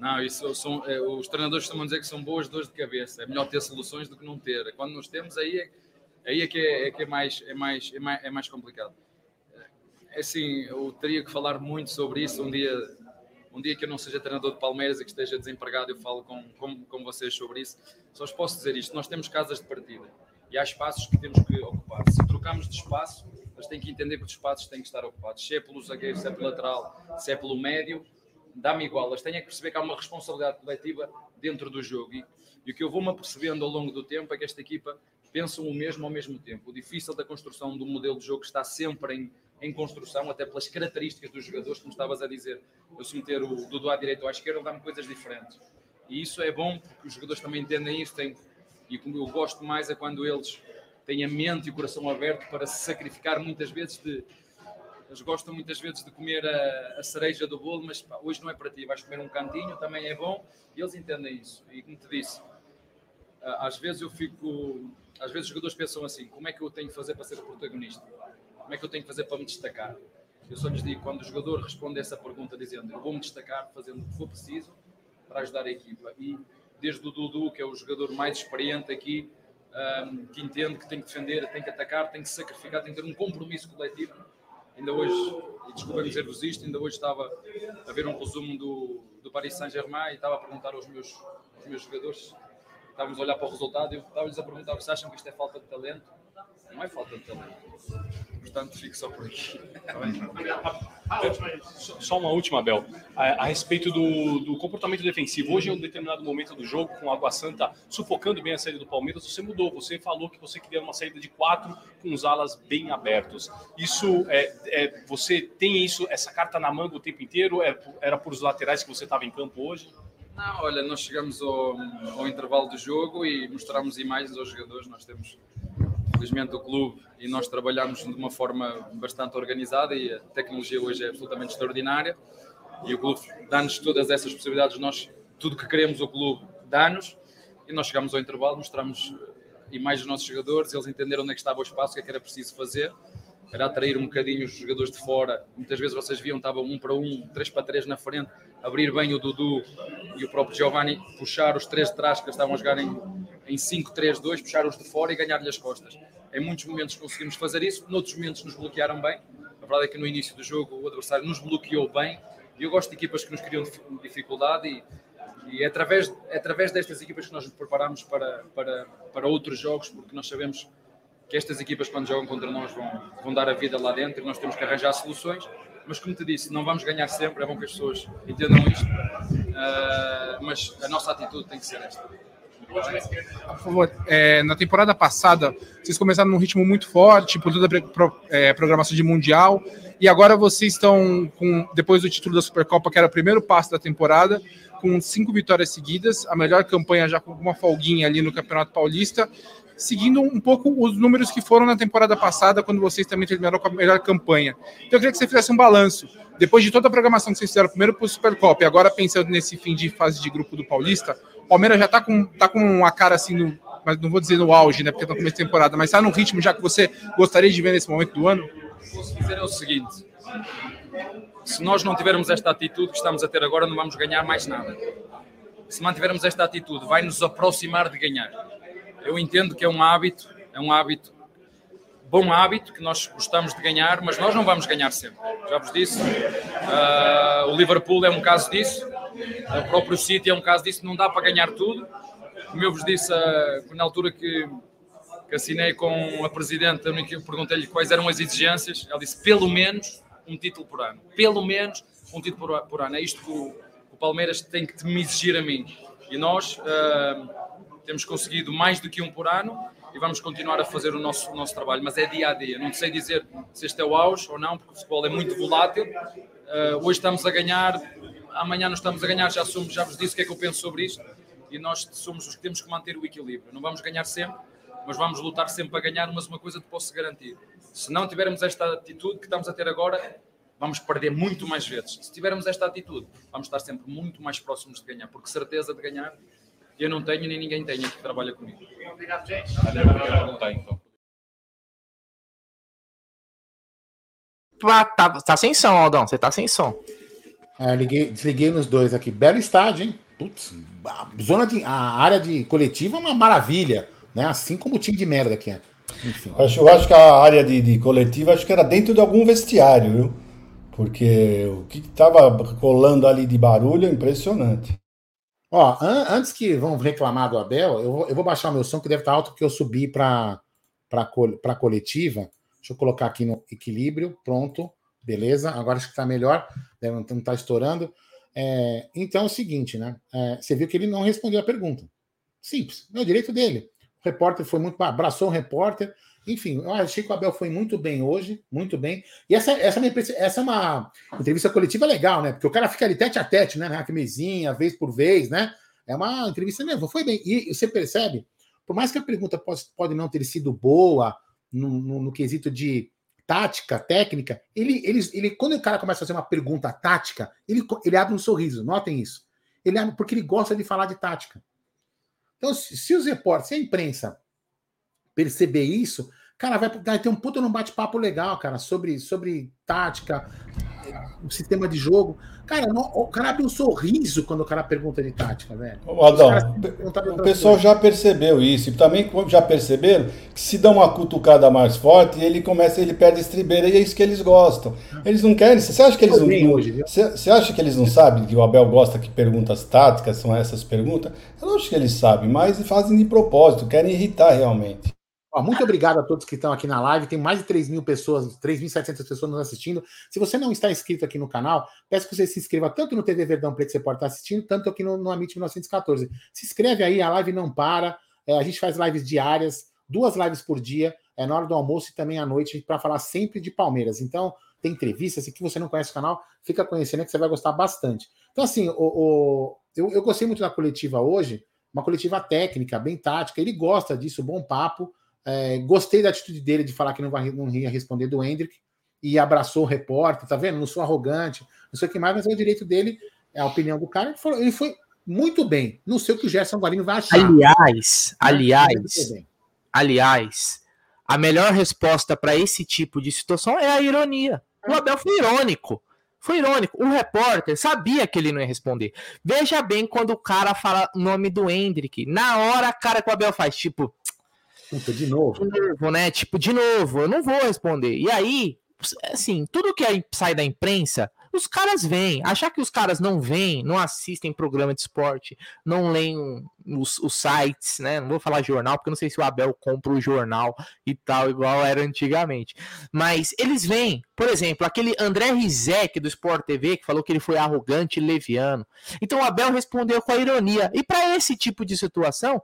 Não, isso são, é, os treinadores costumam dizer que são boas dores de cabeça. É melhor ter soluções do que não ter. Quando nós temos, aí é, aí é que, é, é que é, mais, é, mais, é, mais, é mais complicado. É assim, eu teria que falar muito sobre isso um dia, um dia que eu não seja treinador de Palmeiras e que esteja desempregado, eu falo com, com, com vocês sobre isso. Só os posso dizer isto: nós temos casas de partida e há espaços que temos que ocupar. Se trocamos de espaço, eles têm que entender que os espaços têm que estar ocupados. Se é pelo zagueiro, se é pelo lateral, se é pelo médio, dá-me igual, elas têm que perceber que há uma responsabilidade coletiva dentro do jogo. E, e o que eu vou-me apercebendo ao longo do tempo é que esta equipa pensa o mesmo ao mesmo tempo. O difícil da construção do modelo de jogo está sempre em, em construção, até pelas características dos jogadores, como estavas a dizer. Eu se meter o Dudu à direita ou à esquerda, dá-me coisas diferentes. E isso é bom porque os jogadores também entendem isso. Têm, e como eu gosto mais é quando eles têm a mente e o coração aberto para se sacrificar muitas vezes de eles gostam muitas vezes de comer a, a cereja do bolo, mas pá, hoje não é para ti, vais comer um cantinho, também é bom, e eles entendem isso. E como te disse, às vezes eu fico. Às vezes os jogadores pensam assim: como é que eu tenho que fazer para ser o protagonista? Como é que eu tenho que fazer para me destacar? Eu só lhes digo: quando o jogador responde essa pergunta dizendo eu vou me destacar fazendo o que for preciso para ajudar a equipa. E desde o Dudu, que é o jogador mais experiente aqui, um, que entende que tem que defender, tem que atacar, tem que sacrificar, tem que ter um compromisso coletivo. Ainda hoje, e desculpa dizer-vos isto, ainda hoje estava a ver um resumo do, do Paris Saint-Germain e estava a perguntar aos meus, aos meus jogadores, estávamos a olhar para o resultado e estava-lhes a perguntar se acham que isto é falta de talento. Não é falta de talento. Portanto, fico só por aqui. Só uma última, Bel. A, a respeito do, do, comportamento defensivo. Hoje, em um determinado momento do jogo, com o Água Santa sufocando bem a saída do Palmeiras, você mudou. Você falou que você queria uma saída de quatro com os alas bem abertos. Isso é, é você tem isso, essa carta na manga o tempo inteiro? É, era por os laterais que você estava em campo hoje? Não, olha, nós chegamos ao, ao intervalo do jogo e mostramos imagens aos jogadores. Nós temos felizmente o clube e nós trabalhamos de uma forma bastante organizada e a tecnologia hoje é absolutamente extraordinária. E o clube dá-nos todas essas possibilidades, nós tudo que queremos o clube dá-nos. E nós chegamos ao intervalo, mostramos imagens dos nossos jogadores, eles entenderam onde é que estava o espaço, o que, é que era preciso fazer, era atrair um bocadinho os jogadores de fora, muitas vezes vocês viam, estavam um para um, três para três na frente, abrir bem o Dudu e o próprio Giovanni, puxar os três de trás que estavam a jogar em, em 5-3-2, puxar os de fora e ganhar-lhe as costas. Em muitos momentos conseguimos fazer isso, noutros momentos nos bloquearam bem. A verdade é que no início do jogo o adversário nos bloqueou bem. E eu gosto de equipas que nos criam dificuldade e, e é, através, é através destas equipas que nós nos preparamos para, para, para outros jogos, porque nós sabemos que estas equipas, quando jogam contra nós, vão, vão dar a vida lá dentro e nós temos que arranjar soluções. Mas, como te disse, não vamos ganhar sempre, é bom que as pessoas entendam isto. Uh, mas a nossa atitude tem que ser esta. Por favor, é, na temporada passada, vocês começaram num ritmo muito forte, por toda a pro, é, programação de Mundial, e agora vocês estão, com, depois do título da Supercopa, que era o primeiro passo da temporada, com cinco vitórias seguidas, a melhor campanha já com uma folguinha ali no Campeonato Paulista, seguindo um pouco os números que foram na temporada passada, quando vocês também terminaram com a melhor campanha. Então eu queria que você fizesse um balanço. Depois de toda a programação que vocês fizeram, primeiro para o Supercopa e agora pensando nesse fim de fase de grupo do Paulista, Palmeiras já tá com, tá com uma cara assim, no, mas não vou dizer no auge, né? Porque tá no começo da temporada, mas tá no ritmo já que você gostaria de ver nesse momento do ano? Posso dizer é o seguinte: se nós não tivermos esta atitude que estamos a ter agora, não vamos ganhar mais nada. Se mantivermos esta atitude, vai nos aproximar de ganhar. Eu entendo que é um hábito, é um hábito, bom hábito, que nós gostamos de ganhar, mas nós não vamos ganhar sempre. Já vos disse, uh, o Liverpool é um caso disso, o próprio City é um caso disso, não dá para ganhar tudo. Como eu vos disse, uh, na altura que, que assinei com a Presidente, eu perguntei-lhe quais eram as exigências. Ela disse, pelo menos um título por ano. Pelo menos um título por, ano. É isto que o, o, Palmeiras tem que me exigir a mim. E nós uh, temos conseguido mais do que um por ano e vamos continuar a fazer o nosso, nosso trabalho, mas é dia a dia. Não sei dizer se este é o auge ou não, porque o futebol é muito volátil. Uh, hoje estamos a ganhar, amanhã não estamos a ganhar, já, somos, já vos disse o que é que eu penso sobre isto, e nós somos os que temos que manter o equilíbrio. Não vamos ganhar sempre, mas vamos lutar sempre para ganhar, mas uma coisa te posso garantir. Se não tivermos esta atitude que estamos a ter agora, vamos perder muito mais vezes. Se tivermos esta atitude, vamos estar sempre muito mais próximos de ganhar, porque certeza de ganhar eu não tenho nem ninguém tem que trabalha comigo. Obrigado, gente. Não tem, então. Tá, tá sem som, Aldão. Você tá sem som. É, liguei, desliguei nos dois aqui. Belo estádio, hein? Putz, a zona de. A área de coletiva é uma maravilha, né? Assim como o time de merda que é. Enfim. Acho, eu acho que a área de, de coletiva acho que era dentro de algum vestiário, viu? Porque o que estava colando ali de barulho é impressionante. Ó, an antes que vão reclamar do Abel, eu vou, eu vou baixar o meu som, que deve estar alto, porque eu subi para a coletiva. Deixa eu colocar aqui no equilíbrio, pronto, beleza. Agora acho que está melhor, deve não estar tá estourando. É, então é o seguinte, né? É, você viu que ele não respondeu a pergunta. Simples, é o direito dele. O repórter foi muito. abraçou o repórter. Enfim, eu achei que o Abel foi muito bem hoje, muito bem. E essa, essa, essa é uma entrevista coletiva legal, né? Porque o cara fica ali tete a tete, né? Na mesinha, vez por vez, né? É uma entrevista mesmo, foi bem. E você percebe, por mais que a pergunta pode, pode não ter sido boa no, no, no quesito de tática, técnica, ele, ele, ele, quando o cara começa a fazer uma pergunta tática, ele, ele abre um sorriso, notem isso. Ele abre, porque ele gosta de falar de tática. Então, se, se os repórteres, se a imprensa perceber isso, cara, vai, vai ter um puta num bate-papo legal, cara, sobre, sobre tática, o sistema de jogo. Cara, não, o cara abre um sorriso quando o cara pergunta de tática, velho. Ô, Adão, o pessoal já percebeu isso. E também já perceberam que se dá uma cutucada mais forte, ele começa, ele perde a estribeira e é isso que eles gostam. Eles não querem. Você acha que eles não. Hoje, você, você acha que eles não sabem que o Abel gosta que perguntas táticas são essas perguntas? É lógico que eles sabem, mas fazem de propósito, querem irritar realmente. Ó, muito obrigado a todos que estão aqui na live. Tem mais de 3 mil pessoas, 3.700 pessoas nos assistindo. Se você não está inscrito aqui no canal, peço que você se inscreva tanto no TV Verdão Preto que você pode estar assistindo, tanto aqui no, no Amit 1914. Se inscreve aí, a live não para. É, a gente faz lives diárias, duas lives por dia, é na hora do almoço e também à noite, para falar sempre de Palmeiras. Então, tem entrevistas. Se você não conhece o canal, fica conhecendo que você vai gostar bastante. Então, assim, o, o eu, eu gostei muito da coletiva hoje, uma coletiva técnica, bem tática. Ele gosta disso, bom papo. É, gostei da atitude dele de falar que não, vai, não ia responder do Hendrick e abraçou o repórter, tá vendo? Não sou arrogante, não sei o que mais, mas é o direito dele, é a opinião do cara. Ele foi, ele foi muito bem. Não sei o que o Gerson Guarino vai achar. Aliás, aliás, aliás, a melhor resposta para esse tipo de situação é a ironia. O Abel foi irônico. Foi irônico. O repórter sabia que ele não ia responder. Veja bem quando o cara fala o nome do Hendrick. Na hora, a cara que o Abel faz, tipo, Puta, de novo. De novo, né? Tipo, de novo, eu não vou responder. E aí, assim, tudo que sai da imprensa, os caras vêm. Achar que os caras não vêm, não assistem programa de esporte, não leem os, os, sites, né? Não vou falar jornal, porque não sei se o Abel compra o jornal e tal, igual era antigamente. Mas eles vêm. Por exemplo, aquele André Rizek do Sport TV, que falou que ele foi arrogante e leviano. Então o Abel respondeu com a ironia. E para esse tipo de situação,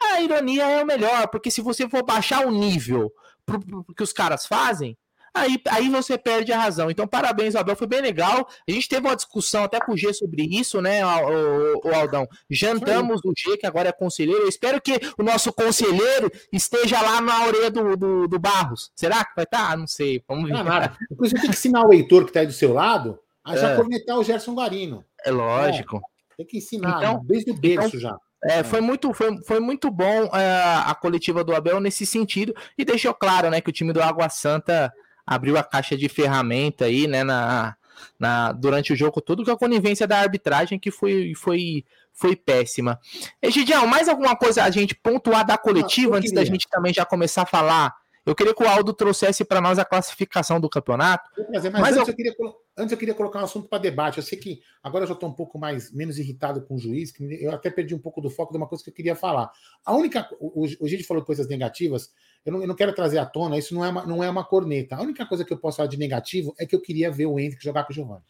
a ironia é o melhor, porque se você for baixar o nível pro, pro, que os caras fazem, aí, aí você perde a razão. Então, parabéns, Abel, foi bem legal. A gente teve uma discussão até com o G sobre isso, né, o, o, o Aldão? Jantamos o G, que agora é conselheiro. Eu espero que o nosso conselheiro esteja lá na orelha do, do, do Barros. Será que vai estar? Tá? Não sei. Vamos ver. Não, nada. Você tem que ensinar o Heitor, que está aí do seu lado, a já é. cornetar o Gerson Guarino. É lógico. É, tem que ensinar, então, desde o berço então, já. É, foi muito, foi, foi muito bom é, a coletiva do Abel nesse sentido e deixou claro, né, que o time do Água Santa abriu a caixa de ferramenta aí, né, na, na, durante o jogo todo com a conivência da arbitragem que foi, foi, foi péssima. Egidião, mais alguma coisa a gente pontuar da coletiva antes da gente também já começar a falar eu queria que o Aldo trouxesse para nós a classificação do campeonato. mas, mas antes, eu... Eu queria, antes, eu... queria, colocar um assunto para debate. Eu sei que agora eu já estou um pouco mais menos irritado com o juiz, que eu até perdi um pouco do foco de uma coisa que eu queria falar. A única. O, o gente falou coisas negativas, eu não, eu não, quero trazer à tona, isso não é, uma, não é uma corneta. A única coisa que eu posso falar de negativo é que eu queria ver o Henrique jogar com o Giovanni.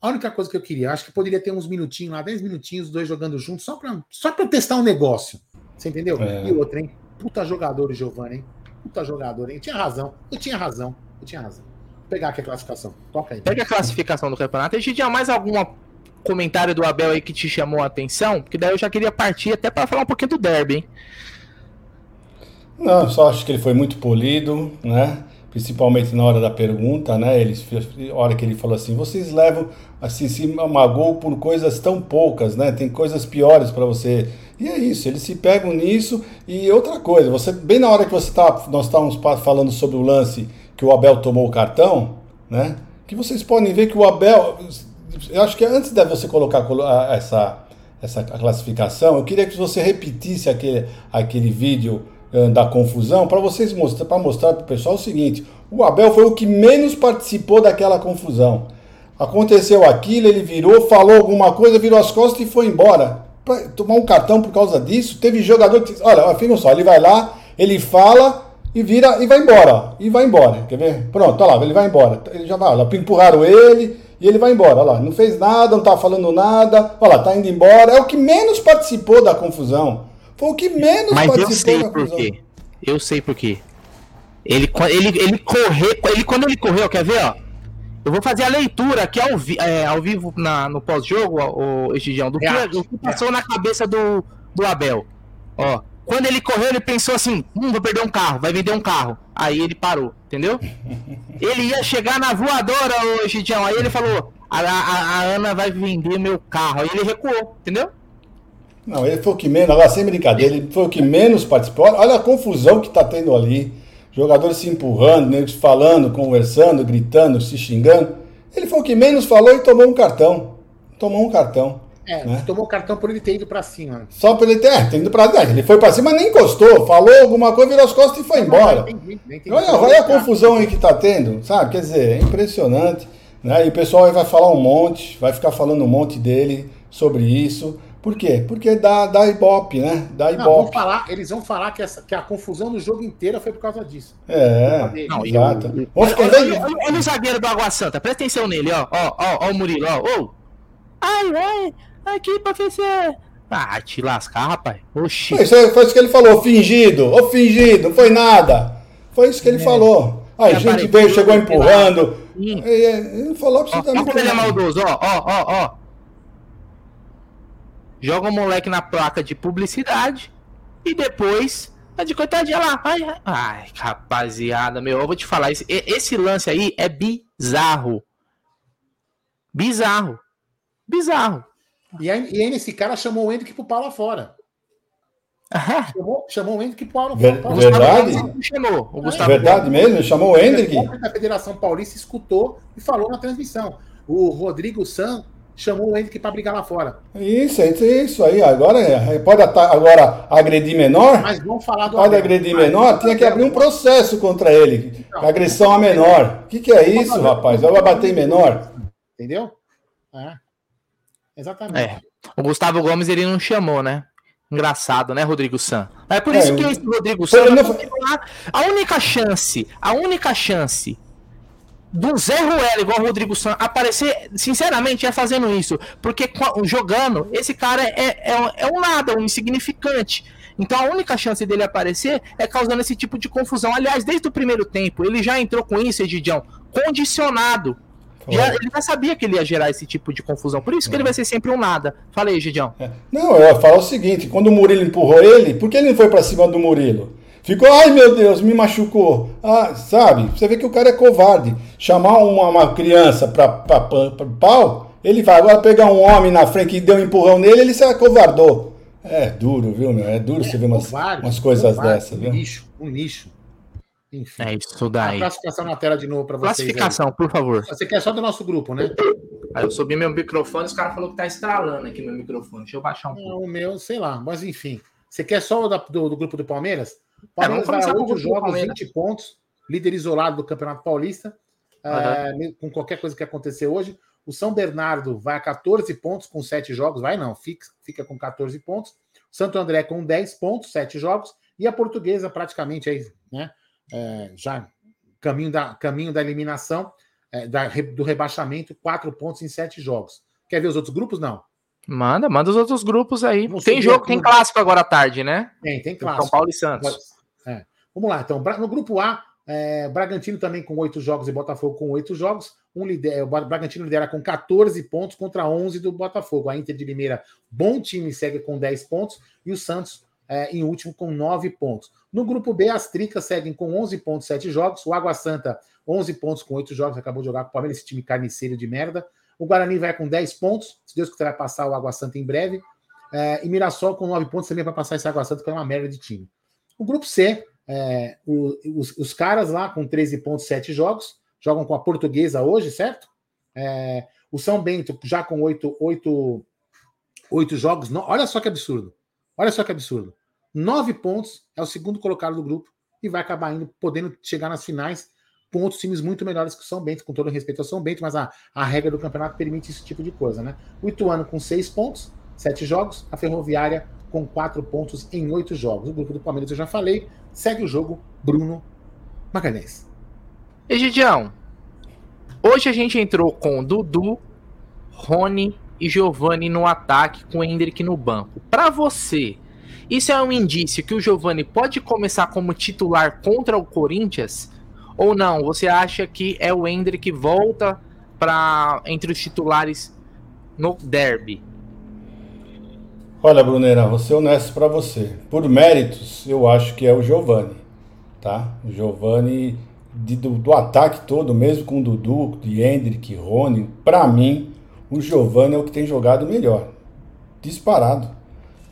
A única coisa que eu queria, acho que poderia ter uns minutinhos lá, 10 minutinhos, os dois jogando juntos, só para só testar um negócio. Você entendeu? É. E outra, hein? Puta jogador, Giovanni, hein? Puta jogador, hein? Tinha razão. Eu tinha razão. Eu tinha razão. Vou pegar aqui a classificação. Toca aí. Pega a classificação do campeonato. A gente tinha mais algum comentário do Abel aí que te chamou a atenção? Porque daí eu já queria partir até para falar um pouquinho do derby, hein? Não, só acho que ele foi muito polido, né? Principalmente na hora da pergunta, né? Ele, a hora que ele falou assim: vocês levam assim, se amagou por coisas tão poucas, né? Tem coisas piores para você e é isso, eles se pegam nisso. E outra coisa, você bem na hora que você tá, nós estávamos falando sobre o lance que o Abel tomou o cartão, né? Que vocês podem ver que o Abel, eu acho que antes de você colocar essa essa classificação, eu queria que você repetisse aquele aquele vídeo da confusão para vocês mostrar para mostrar para o pessoal o seguinte: o Abel foi o que menos participou daquela confusão. Aconteceu aquilo, ele virou, falou alguma coisa, virou as costas e foi embora tomar um cartão por causa disso. Teve jogador que. Olha, fica só, ele vai lá, ele fala e vira e vai embora. E vai embora. Quer ver? Pronto, olha lá, ele vai embora. Ele já vai, olha empurraram ele e ele vai embora. Olha lá, não fez nada, não tá falando nada. Olha lá, tá indo embora. É o que menos participou da confusão. Foi o que menos Mas participou eu sei. Por quê. Eu sei por quê. Ele, ele, ele correu. Ele, quando ele correu, quer ver, ó? Eu vou fazer a leitura aqui ao, vi é, ao vivo na, no pós-jogo, o Egidião, do, que, do que passou na cabeça do, do Abel. Ó, quando ele correu, ele pensou assim: hum, vou perder um carro, vai vender um carro. Aí ele parou, entendeu? ele ia chegar na voadora, o Egidião. Aí ele falou: a, a, a, Ana vai vender meu carro. Aí ele recuou, entendeu? Não, ele foi o que menos, agora sem brincadeira, ele foi o que menos participou. Olha a confusão que tá tendo ali. Jogadores se empurrando, negros falando, conversando, gritando, se xingando. Ele foi o que menos falou e tomou um cartão. Tomou um cartão. É, né? tomou o cartão por ele ter ido pra cima. Só por ele ter, é, ter ido pra cima. Ele foi pra cima, nem encostou. Falou alguma coisa, virou as costas e foi embora. Entendi, entendi. Olha, olha a confusão aí que tá tendo, sabe? Quer dizer, é impressionante. Né? E o pessoal aí vai falar um monte, vai ficar falando um monte dele sobre isso. Por quê? Porque dá, dá ibope, né? Dá Não, vão ibope. falar, eles vão falar que, essa, que a confusão do jogo inteiro foi por causa disso. É, Não, exato. Vamos ficar Olha, olha- olha- olha o zagueiro do Água Santa, presta atenção nele, ó. Ó, ó, ó o Murilo, ó. Ô. Ai, ai, aqui pra que você. Ah, te lascar, rapaz. Oxi. Foi isso, foi isso que ele falou, fingido, ô fingido, não foi nada. Foi isso que ele falou. Aí É, gente veio, chegou empurrando. E, Ele não falou Ó, ó absolutamente como ele é maldoso, ó, ó, ó, ó. Joga o moleque na placa de publicidade e depois tá de coitadinha lá. Ai, ai, ai, rapaziada, meu, eu vou te falar, esse, esse lance aí é bizarro. Bizarro. Bizarro. E aí, e aí esse cara chamou o Hendrick pro pau lá fora. Chamou, chamou o Hendrick pro pau lá fora. verdade? Chamou. O Gustavo Verdade mesmo? Chamou o Hendrick? O da Federação Paulista escutou e falou na transmissão. O Rodrigo San chamou o Hendrick pra brigar lá fora. Isso, é isso aí. Agora é, pode ata- agora agredir menor? Mas vamos falar do Pode Abel. agredir Mas- menor? Tinha que abrir um processo contra ele. Não. Agressão a menor. O que, que é isso, rapaz? Vai bater em menor? Entendeu? É. Exatamente. É. O Gustavo Gomes ele não chamou, né? Engraçado, né, Rodrigo San? É por isso É, que eu- esse Rodrigo San não-. A única chance, a única chance do Zé Ruela igual o Rodrigo San aparecer, sinceramente, é fazendo isso. Porque jogando, esse cara é, é, é um nada, um insignificante. Então a única chance dele aparecer é causando esse tipo de confusão. Aliás, desde o primeiro tempo, ele já entrou com isso, Edidião, condicionado. Já, ele já sabia que ele ia gerar esse tipo de confusão. Por isso que ele vai ser sempre um nada. Fala aí, Gidião. Não, eu ia falar o seguinte: quando o Murilo empurrou ele, por que ele não foi pra cima do Murilo? Ficou, ai meu Deus, me machucou. Ah, sabe? Você vê que o cara é covarde. Chamar uma, uma criança pra, pra, pra, pra pau, ele vai agora pegar um homem na frente que deu um empurrão nele, ele se acovardou. É duro, viu, meu? É duro você ver umas, Covarde, umas coisas covarde, dessas, Um viu? lixo, um lixo. Enfim. É isso A daí. classificação na tela de novo para vocês. aí. Classificação, por favor. Você quer só do nosso grupo, né? Aí eu subi meu microfone, os caras falaram que tá estralando aqui meu microfone. Deixa eu baixar um pouco. Não, o meu, sei lá, mas enfim. Você quer só o do, do grupo do Palmeiras? É, vamos Palmeiras vai a com o 8 grupo do jogos, Palmeiras. 20 pontos, líder isolado do Campeonato Paulista, é, mesmo com qualquer coisa que acontecer hoje. O São Bernardo vai a 14 pontos com 7 jogos, vai não, fica, fica com 14 pontos. O Santo André com 10 pontos, 7 jogos. E a Portuguesa praticamente aí, né? é, já caminho da, caminho da eliminação, é, da- do rebaixamento, 4 pontos em 7 jogos. Quer ver os outros grupos? Não. Manda, manda os outros grupos aí. Tem jogo, tem clássico agora à tarde, né? Tem, tem São clássico. Paulo e Santos. É. Vamos lá, então. No grupo A, é, Bragantino também com oito jogos e Botafogo com oito jogos. Um lidera, o Bra- Bragantino lidera com 14 pontos contra 11 do Botafogo. A Inter de Limeira, bom time, segue com 10 pontos. E o Santos, é, em último, com 9 pontos. No grupo B, as Tricas seguem com 11 pontos, 7 jogos. O Água Santa, 11 pontos com 8 jogos. Acabou de jogar com o Palmeiras, esse time carniceiro de merda. O Guarani vai com 10 pontos. Se Deus quiser, passar o Água Santa em breve. É, e Mirassol com 9 pontos também vai passar esse Água Santa, que é uma merda de time. O grupo C, é, o- os, os caras lá com 13 pontos, 7 jogos, jogam com a portuguesa hoje, certo? É, o São Bento já com 8, 8, 8 jogos. no- olha só que absurdo. Olha só que absurdo. 9 pontos é o segundo colocado do grupo e vai acabar indo, podendo chegar nas finais com outros times muito melhores que o São Bento, com todo respeito ao São Bento, mas a, a regra do campeonato permite esse tipo de coisa, né? O Ituano com 6 pontos, 7 jogos, a Ferroviária com 4 pontos em 8 jogos. O grupo do Palmeiras eu já falei, segue o jogo Bruno Magalhães. Egidião, hoje a gente entrou com Dudu, Rony e Giovani no ataque, com o Hendrick no banco. Pra você, isso é um indício que o Giovani pode começar como titular contra o Corinthians? Ou não? Você acha que é o Hendrick que volta para entre os titulares no derby? Olha, Brunera, vou ser honesto pra você. Por méritos, eu acho que é o Giovani, tá? O Giovani de- do, do ataque todo, mesmo com o Dudu, de Hendrick, Rony, pra mim, o Giovani é o que tem jogado melhor. Disparado,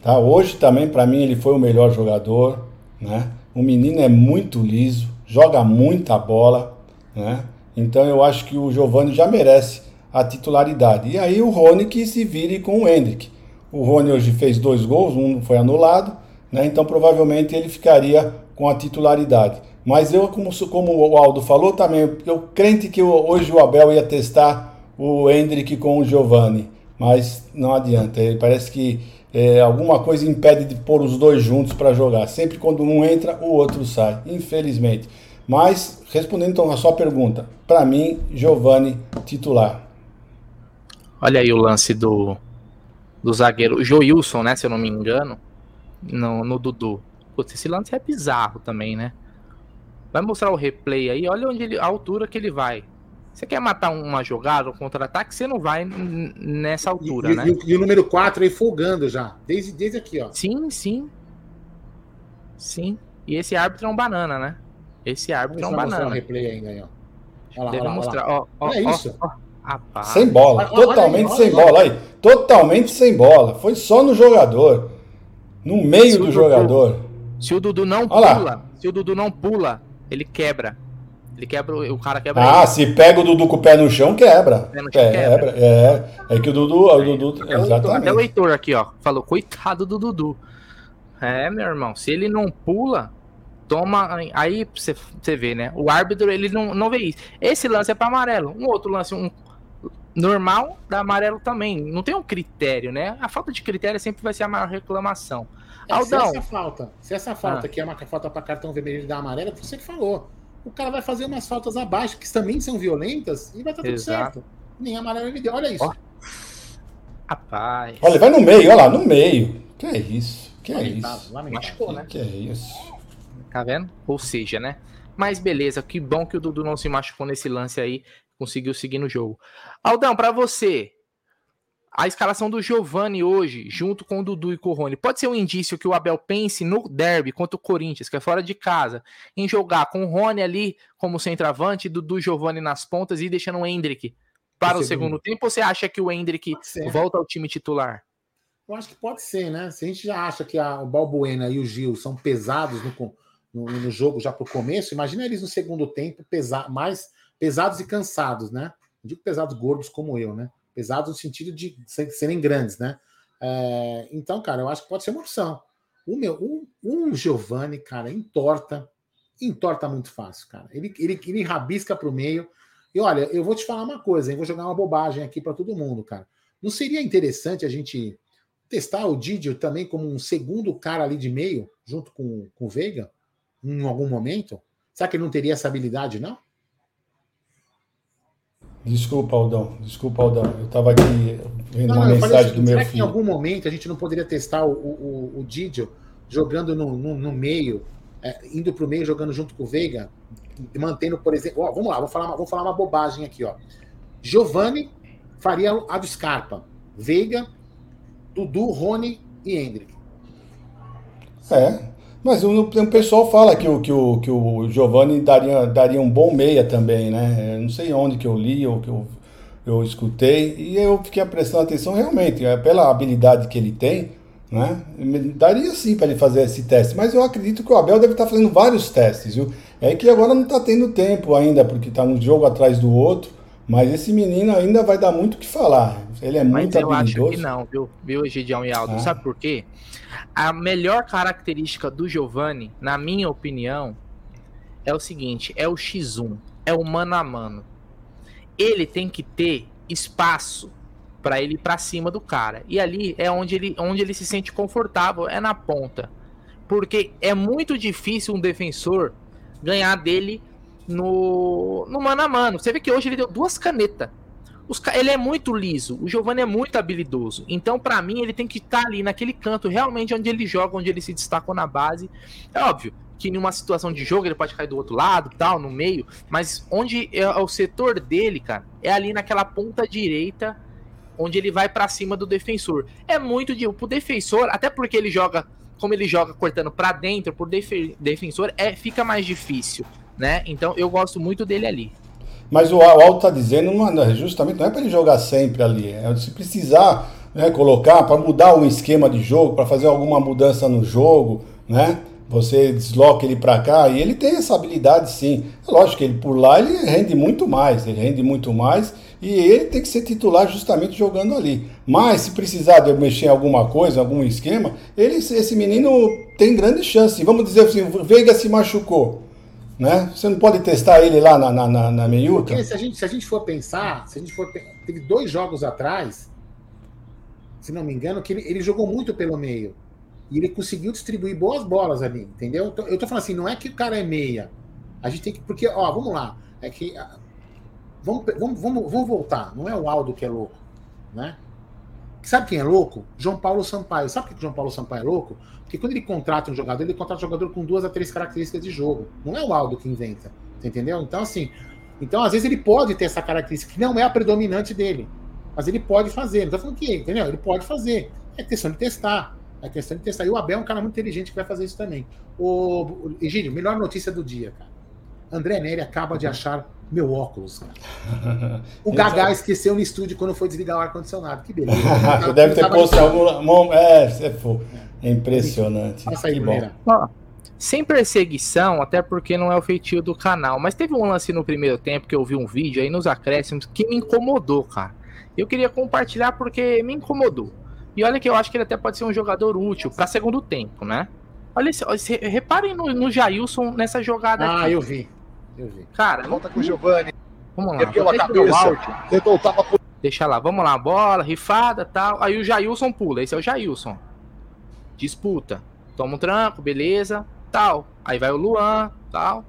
Tá? Hoje também, para mim, ele foi o melhor jogador. Né? O menino é muito liso, joga muita bola. Né? Então eu acho que o Giovani já merece a titularidade. E aí o Rony que se vire com o Hendrick. O Rony hoje fez dois gols, um foi anulado, né? então provavelmente ele ficaria com a titularidade. Mas eu, como, como o Aldo falou também, eu crente que hoje o Abel ia testar o Hendrick com o Giovani, mas não adianta. Ele parece que é, alguma coisa impede de pôr os dois juntos para jogar. Sempre quando um entra, o outro sai, infelizmente. Mas, respondendo então a sua pergunta, para mim, Giovani titular. Olha aí o lance do, do zagueiro Joilson, né? Se eu não me engano, no, no Dudu. Putz, esse lance é bizarro também, né? Vai mostrar o replay aí, olha onde ele, a altura que ele vai. Você quer matar uma jogada, um contra-ataque, você não vai nessa altura, e, né? E, e, o número 4 aí folgando já, desde, desde aqui, ó. Sim, sim. Sim. E esse árbitro é um banana, né? Esse árbitro é um banana. Um replay ainda aí, ó. Olha lá, Deve olha lá, mostrar. Olha, ó, ó, olha isso. Ó, Rapaz. Sem bola, olha, totalmente olha aí, sem bola aí. Totalmente sem bola. Foi só no jogador. No meio do jogador. Se o Dudu não pula, se o Dudu não pula, ele quebra. Ele quebra, o cara quebra. Ah, ele. se pega o Dudu com o pé no chão, quebra. Pé no chão quebra. quebra. É, é que o Dudu. O Dudu até exatamente. Até o Heitor aqui, ó, falou, coitado do Dudu. É, meu irmão, se ele não pula, toma. Aí você, você vê, né? O árbitro, ele não, não vê isso. Esse lance é para amarelo. Um outro lance, um normal, dá amarelo também. Não tem um critério, né? A falta de critério sempre vai ser a maior reclamação. É, Aldão. Se essa falta, se essa falta ah. que é uma falta para cartão vermelho e dá amarelo, você que falou o cara vai fazer umas faltas abaixo, que também são violentas, e vai estar tá tudo Exato. certo. Nem amarelo ele deu. Olha isso. Oh. Rapaz. Olha, vai no meio, olha lá, no meio. Que é isso? Que é isso? Machucou, né? Que é isso? Tá vendo? Ou seja, né? Mas beleza, que bom que o Dudu não se machucou nesse lance aí, conseguiu seguir no jogo. Aldão, para você, a escalação do Giovani hoje, junto com o Dudu e com o Rony, pode ser um indício que o Abel pense no derby contra o Corinthians, que é fora de casa, em jogar com o Rony ali como centroavante, Dudu e Giovani nas pontas e deixando o Hendrick para o segundo tempo, ou você acha que o Hendrick volta ao time titular? Eu acho que pode ser, né? Se a gente já acha que a, o Balbuena e o Gil são pesados no, no, no jogo já para o começo, imagina eles no segundo tempo pesa, mais pesados e cansados, né? Não digo pesados gordos como eu, né? Pesados no sentido de serem grandes, né? É, então, cara, eu acho que pode ser uma opção. O meu, um, um Giovanni, cara, entorta, entorta muito fácil, cara. Ele, ele, ele rabisca para o meio. E olha, eu vou te falar uma coisa, hein? vou jogar uma bobagem aqui para todo mundo, cara. Não seria interessante a gente testar o Didio também como um segundo cara ali de meio, junto com, com o Veiga, em algum momento? Será que ele não teria essa habilidade, não? Desculpa, Aldão. Desculpa, Aldão. Eu estava aqui vendo não, uma mensagem assim, do meu será filho. que em algum momento a gente não poderia testar o, o, o Didio jogando no, no, no meio, é, indo para o meio, jogando junto com o Veiga, mantendo, por exemplo. Ó, vamos lá, vou falar, uma, vou falar uma bobagem aqui. ó. Giovanni faria a do Scarpa. Veiga, Dudu, Rony e Hendrick. É, mas o, o pessoal fala que o, que o, que o Giovanni daria, daria um bom meia também, né? Eu não sei onde que eu li ou que eu, eu escutei, e eu fiquei prestando atenção realmente, é, pela habilidade que ele tem, né? Daria sim para ele fazer esse teste, mas eu acredito que o Abel deve estar fazendo vários testes, viu? É que agora não está tendo tempo ainda, porque está um jogo atrás do outro, mas esse menino ainda vai dar muito o que falar. Ele é mas muito eu habilidoso. acho que não, viu, viu Egidião e Aldo? Ah. Sabe por quê? A melhor característica do Giovanni, na minha opinião, é o seguinte: é o X1, é o mano a mano. Ele tem que ter espaço para ele ir para cima do cara. E ali é onde ele, onde ele se sente confortável, é na ponta. Porque é muito difícil um defensor ganhar dele no, no mano a mano. Você vê que hoje ele deu duas canetas os, ele é muito liso, o Giovanni é muito habilidoso. Então, para mim, ele tem que estar tá ali naquele canto, realmente onde ele joga, onde ele se destacou na base. É óbvio que em uma situação de jogo ele pode cair do outro lado, tal, no meio, mas onde é o setor dele, cara, é ali naquela ponta direita, onde ele vai para cima do defensor. É muito de pro defensor, até porque ele joga, como ele joga cortando para dentro, def, defensor, é fica mais difícil, né? Então, eu gosto muito dele ali. Mas o Alto está dizendo, mano, justamente não é para ele jogar sempre ali. É, se precisar né, colocar para mudar um esquema de jogo, para fazer alguma mudança no jogo, né? Você desloca ele para cá e ele tem essa habilidade sim. É lógico que ele por lá ele rende muito mais, ele rende muito mais e ele tem que ser titular justamente jogando ali. Mas se precisar de mexer em alguma coisa, algum esquema, ele, esse menino tem grande chance. Vamos dizer assim, o Veiga se machucou. Né? Você não pode testar ele lá na, na, na, na meiuca? Porque se a, gente, se a gente for pensar, se a gente for. Teve dois jogos atrás, se não me engano, que ele, ele jogou muito pelo meio. E ele conseguiu distribuir boas bolas ali, entendeu? Eu tô falando assim, não é que o cara é meia. A gente tem que. Porque, ó, vamos lá. É que. ah, Vamos, vamos, vamos, vamos voltar. Não é o Aldo que é louco, né? Sabe quem é louco? João Paulo Sampaio. Sabe por que o João Paulo Sampaio é louco? Porque quando ele contrata um jogador, ele contrata um jogador com duas a três características de jogo. Não é o Aldo que inventa. Você entendeu? Então, assim. Então, às vezes, ele pode ter essa característica, que não é a predominante dele. Mas ele pode fazer. Não tô falando que, entendeu? Ele pode fazer. É questão de testar. É questão de testar. E o Abel é um cara muito inteligente que vai fazer isso também. O, o Egídio, melhor notícia do dia, cara. André Neri acaba de achar meu óculos, cara. O Gagá esqueceu no estúdio quando foi desligar o ar-condicionado. Que beleza. Você deve ter posto algum. É, você foi. É impressionante. Passa aí, que bom. Ó, sem perseguição, até porque não é o feitio do canal. Mas teve um lance no primeiro tempo que eu vi um vídeo aí nos acréscimos que me incomodou, cara. Eu queria compartilhar porque me incomodou. E olha que eu acho que ele até pode ser um jogador útil para segundo tempo, né? Olha, esse- olha, esse- reparem no, no Jailson nessa jogada Ah, aqui. eu vi. Eu vi. Cara, Volta com o Giovanni. vamos lá. Ergueu a cabeça. por Deixa lá, vamos lá, bola, rifada tal. Aí o Jailson pula, esse é o Jailson. Disputa. Toma um tranco, beleza, tal. Aí vai o Luan, tal.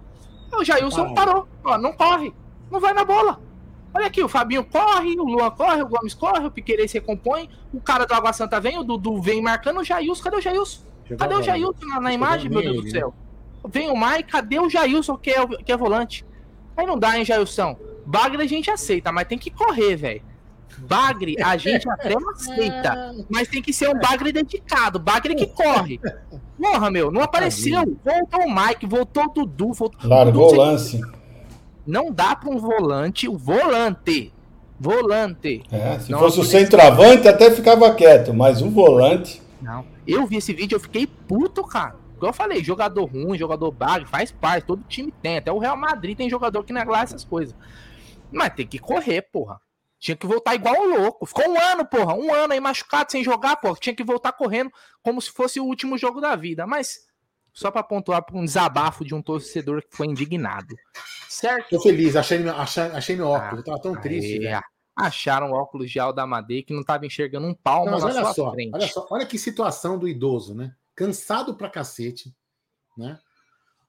Aí o Jailson parou, ó, não corre, não vai na bola. Olha aqui, o Fabinho corre, o Luan corre, o Gomes corre, o Piquerez se recompõe, o cara do Água Santa vem, o Dudu vem marcando o Jailson. Cadê o Jailson? Cadê o. Jailson na, na imagem, meu Deus do ele, céu? Vem o Mai, cadê o Jailson, que é, o- que é volante? Aí não dá, hein, Jailson? Bagre a gente aceita, mas tem que correr, velho. Bagre a gente até aceita, mas tem que ser um bagre dedicado, bagre que corre. Porra, meu, não apareceu. Voltou o Mike, voltou o Dudu, voltou Largou o lance. Não dá pra um volante, o volante. Volante. É, se Não fosse o centroavante, até ficava quieto, mas um volante. Não. Eu vi esse vídeo, eu fiquei puto, cara. Igual eu falei, jogador ruim, jogador bagre, faz parte, todo time tem. Até o Real Madrid tem jogador que não é essas coisas. Mas tem que correr, porra. Tinha que voltar igual o louco. Ficou um ano, porra. Um ano aí machucado sem jogar, porra. Tinha que voltar correndo como se fosse o último jogo da vida. Mas só pra pontuar pra um desabafo de um torcedor que foi indignado. Certo? Tô feliz, achei, meu- achei, achei meu óculos. Eu tava tão triste. Aí, velho. acharam o óculos de Aldamadei que não tava enxergando um palmo Não, mas na olha sua só, frente. olha só, olha que situação do idoso, né? Cansado pra cacete, né?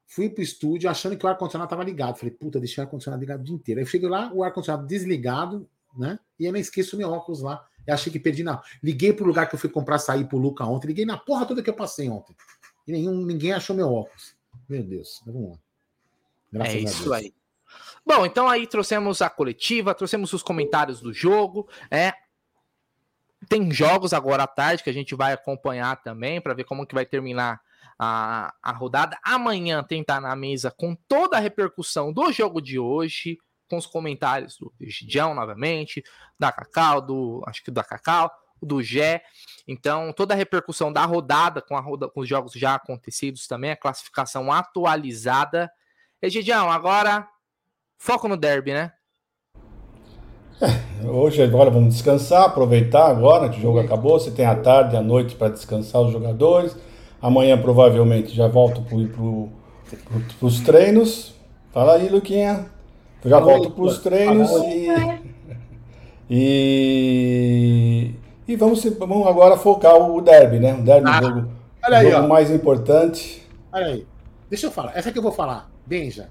Fui pro estúdio achando que o ar-condicionado tava ligado. Falei, puta, deixei o ar-condicionado ligado o dia inteiro. Aí eu cheguei lá, o ar-condicionado desligado, né? E eu não esqueço meu óculos lá. Eu achei que perdi na. Liguei pro lugar que eu fui comprar açaí pro Luca ontem. Liguei na porra toda que eu passei ontem. E nenhum, ninguém achou meu óculos. Meu Deus, vamos lá. Graças é isso aí. Bom, então aí trouxemos a coletiva, trouxemos os comentários do jogo. É, tem jogos agora à tarde que a gente vai acompanhar também para ver como que vai terminar a, a rodada. Amanhã tem estar na mesa com toda a repercussão do jogo de hoje, com os comentários do Gidião novamente, da Cacau, do acho que da Cacau, do Gé. Então, toda a repercussão da rodada com, a com os jogos já acontecidos também, a classificação atualizada. Egidião, agora foco no derby, né? Hoje agora vamos descansar, aproveitar agora que o jogo acabou. Você tem a tarde e a noite para descansar os jogadores. Amanhã provavelmente já volto para pro, pro, os treinos. Fala aí, Luquinha. Já volto para os treinos e, e e vamos, vamos agora focar o derby, né? O derby, Ah, jogo, olha aí, jogo ó. mais importante. Olha aí. Deixa eu falar. Essa que eu vou falar. Benja.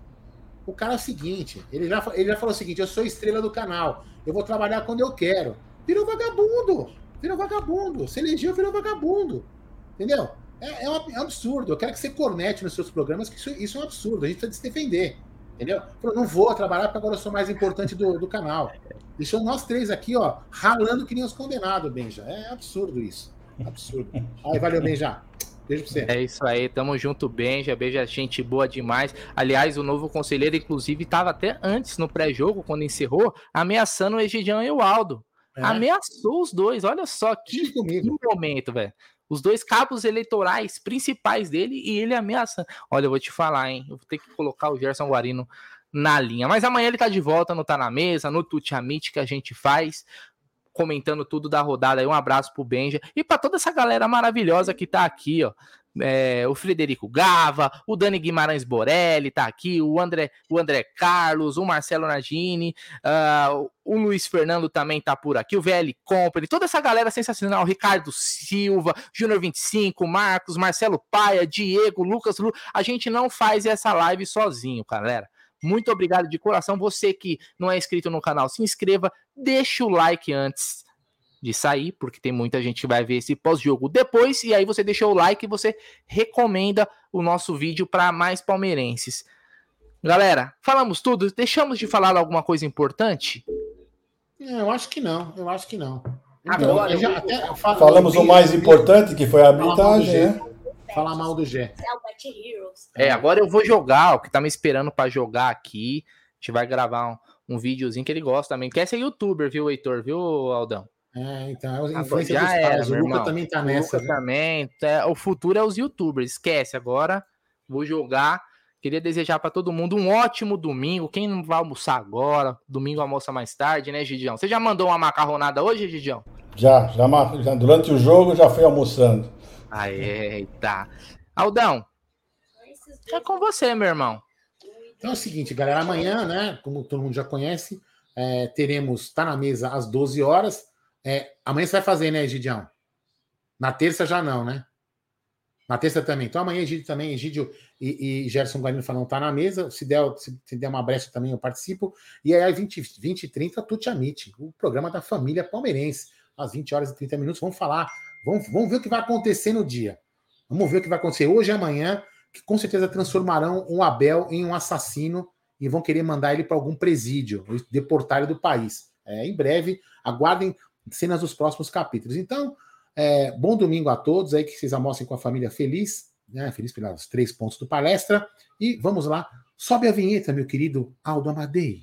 O cara é o seguinte. Ele já, ele já falou o seguinte: eu sou estrela do canal. Eu vou trabalhar quando eu quero. Virou vagabundo. Virou vagabundo. Se elegeu, virou vagabundo. Entendeu? É, é um, é um absurdo. Eu quero que você cornete nos seus programas, que isso, isso é um absurdo. A gente precisa se defender. Entendeu? Falou, não vou trabalhar porque agora eu sou mais importante do, do canal. Deixou nós três aqui, ó, ralando que nem os condenados, Benja. É absurdo isso. Absurdo. Aí, valeu, Benja. Beijo pra você. É isso aí, tamo junto, Benja. Beija, gente boa demais. Aliás, o novo conselheiro, inclusive, estava até antes no pré-jogo, quando encerrou, ameaçando o Egidião e o Aldo. É. Ameaçou os dois. Olha só que, que momento, velho. Os dois cabos eleitorais principais dele e ele ameaça. Olha, eu vou te falar, hein? Eu vou ter que colocar o Gerson Guarino na linha. Mas amanhã ele tá de volta, não tá na mesa, no Tutiamite que a gente faz comentando tudo da rodada. Aí um abraço pro Benja e para toda essa galera maravilhosa que tá aqui, ó. É, o Frederico Gava, o Dani Guimarães Borelli tá aqui, o André, o André Carlos, o Marcelo Nagini, uh, o Luiz Fernando também tá por aqui, o VL Company, toda essa galera sensacional, Ricardo Silva, Júnior 25, Marcos, Marcelo Paia, Diego, Lucas Lu, a gente não faz essa live sozinho, galera. Muito obrigado de coração. Você que não é inscrito no canal, se inscreva, deixa o like antes de sair, porque tem muita gente que vai ver esse pós-jogo depois, e aí você deixa o like e você recomenda o nosso vídeo para mais palmeirenses. Galera, falamos tudo? Deixamos de falar alguma coisa importante? É, eu acho que não, eu acho que não. Agora, já, até, falamos o mais importante, que foi a arbitragem, né? Falar mal do Gé. É, agora eu vou jogar, o que tá me esperando para jogar aqui. A gente vai gravar um, um videozinho que ele gosta também. Quer ser youtuber, viu, Heitor? Viu, Aldão? É, então, é a influência já dos era, O Luca também tá nessa. O Luca também. É, o futuro é os youtubers. Esquece, agora vou jogar. Queria desejar para todo mundo um ótimo domingo. Quem não vai almoçar agora, domingo almoça mais tarde, né, Gidião? Você já mandou uma macarronada hoje, Gidião? Já, já, já durante o jogo já fui almoçando. Aê, tá. Aldão, é com você, meu irmão. Então é o seguinte, galera, amanhã, né, como todo mundo já conhece, é, teremos, tá na mesa às 12 horas, é, amanhã você vai fazer, né, Egidião? Na terça já não, né? Na terça também. Então amanhã Egídio também, Egídio e, e Gerson Guarino falam tá na mesa. Se der, se, se, der uma brecha também eu participo. E aí, 20, 20 e 30, Tuti Amite, o programa da família palmeirense. Às 20 horas e 30 minutos, vamos falar. Vamos, vamos ver o que vai acontecer no dia. Vamos ver o que vai acontecer hoje e amanhã, que com certeza transformarão um Abel em um assassino e vão querer mandar ele para algum presídio, deportar ele do país. É, em breve, aguardem cenas dos próximos capítulos. Então, é, bom domingo a todos aí, que vocês almocem com a família feliz, né? Feliz pelos três pontos do palestra. E vamos lá, sobe a vinheta, meu querido Aldo Amadei.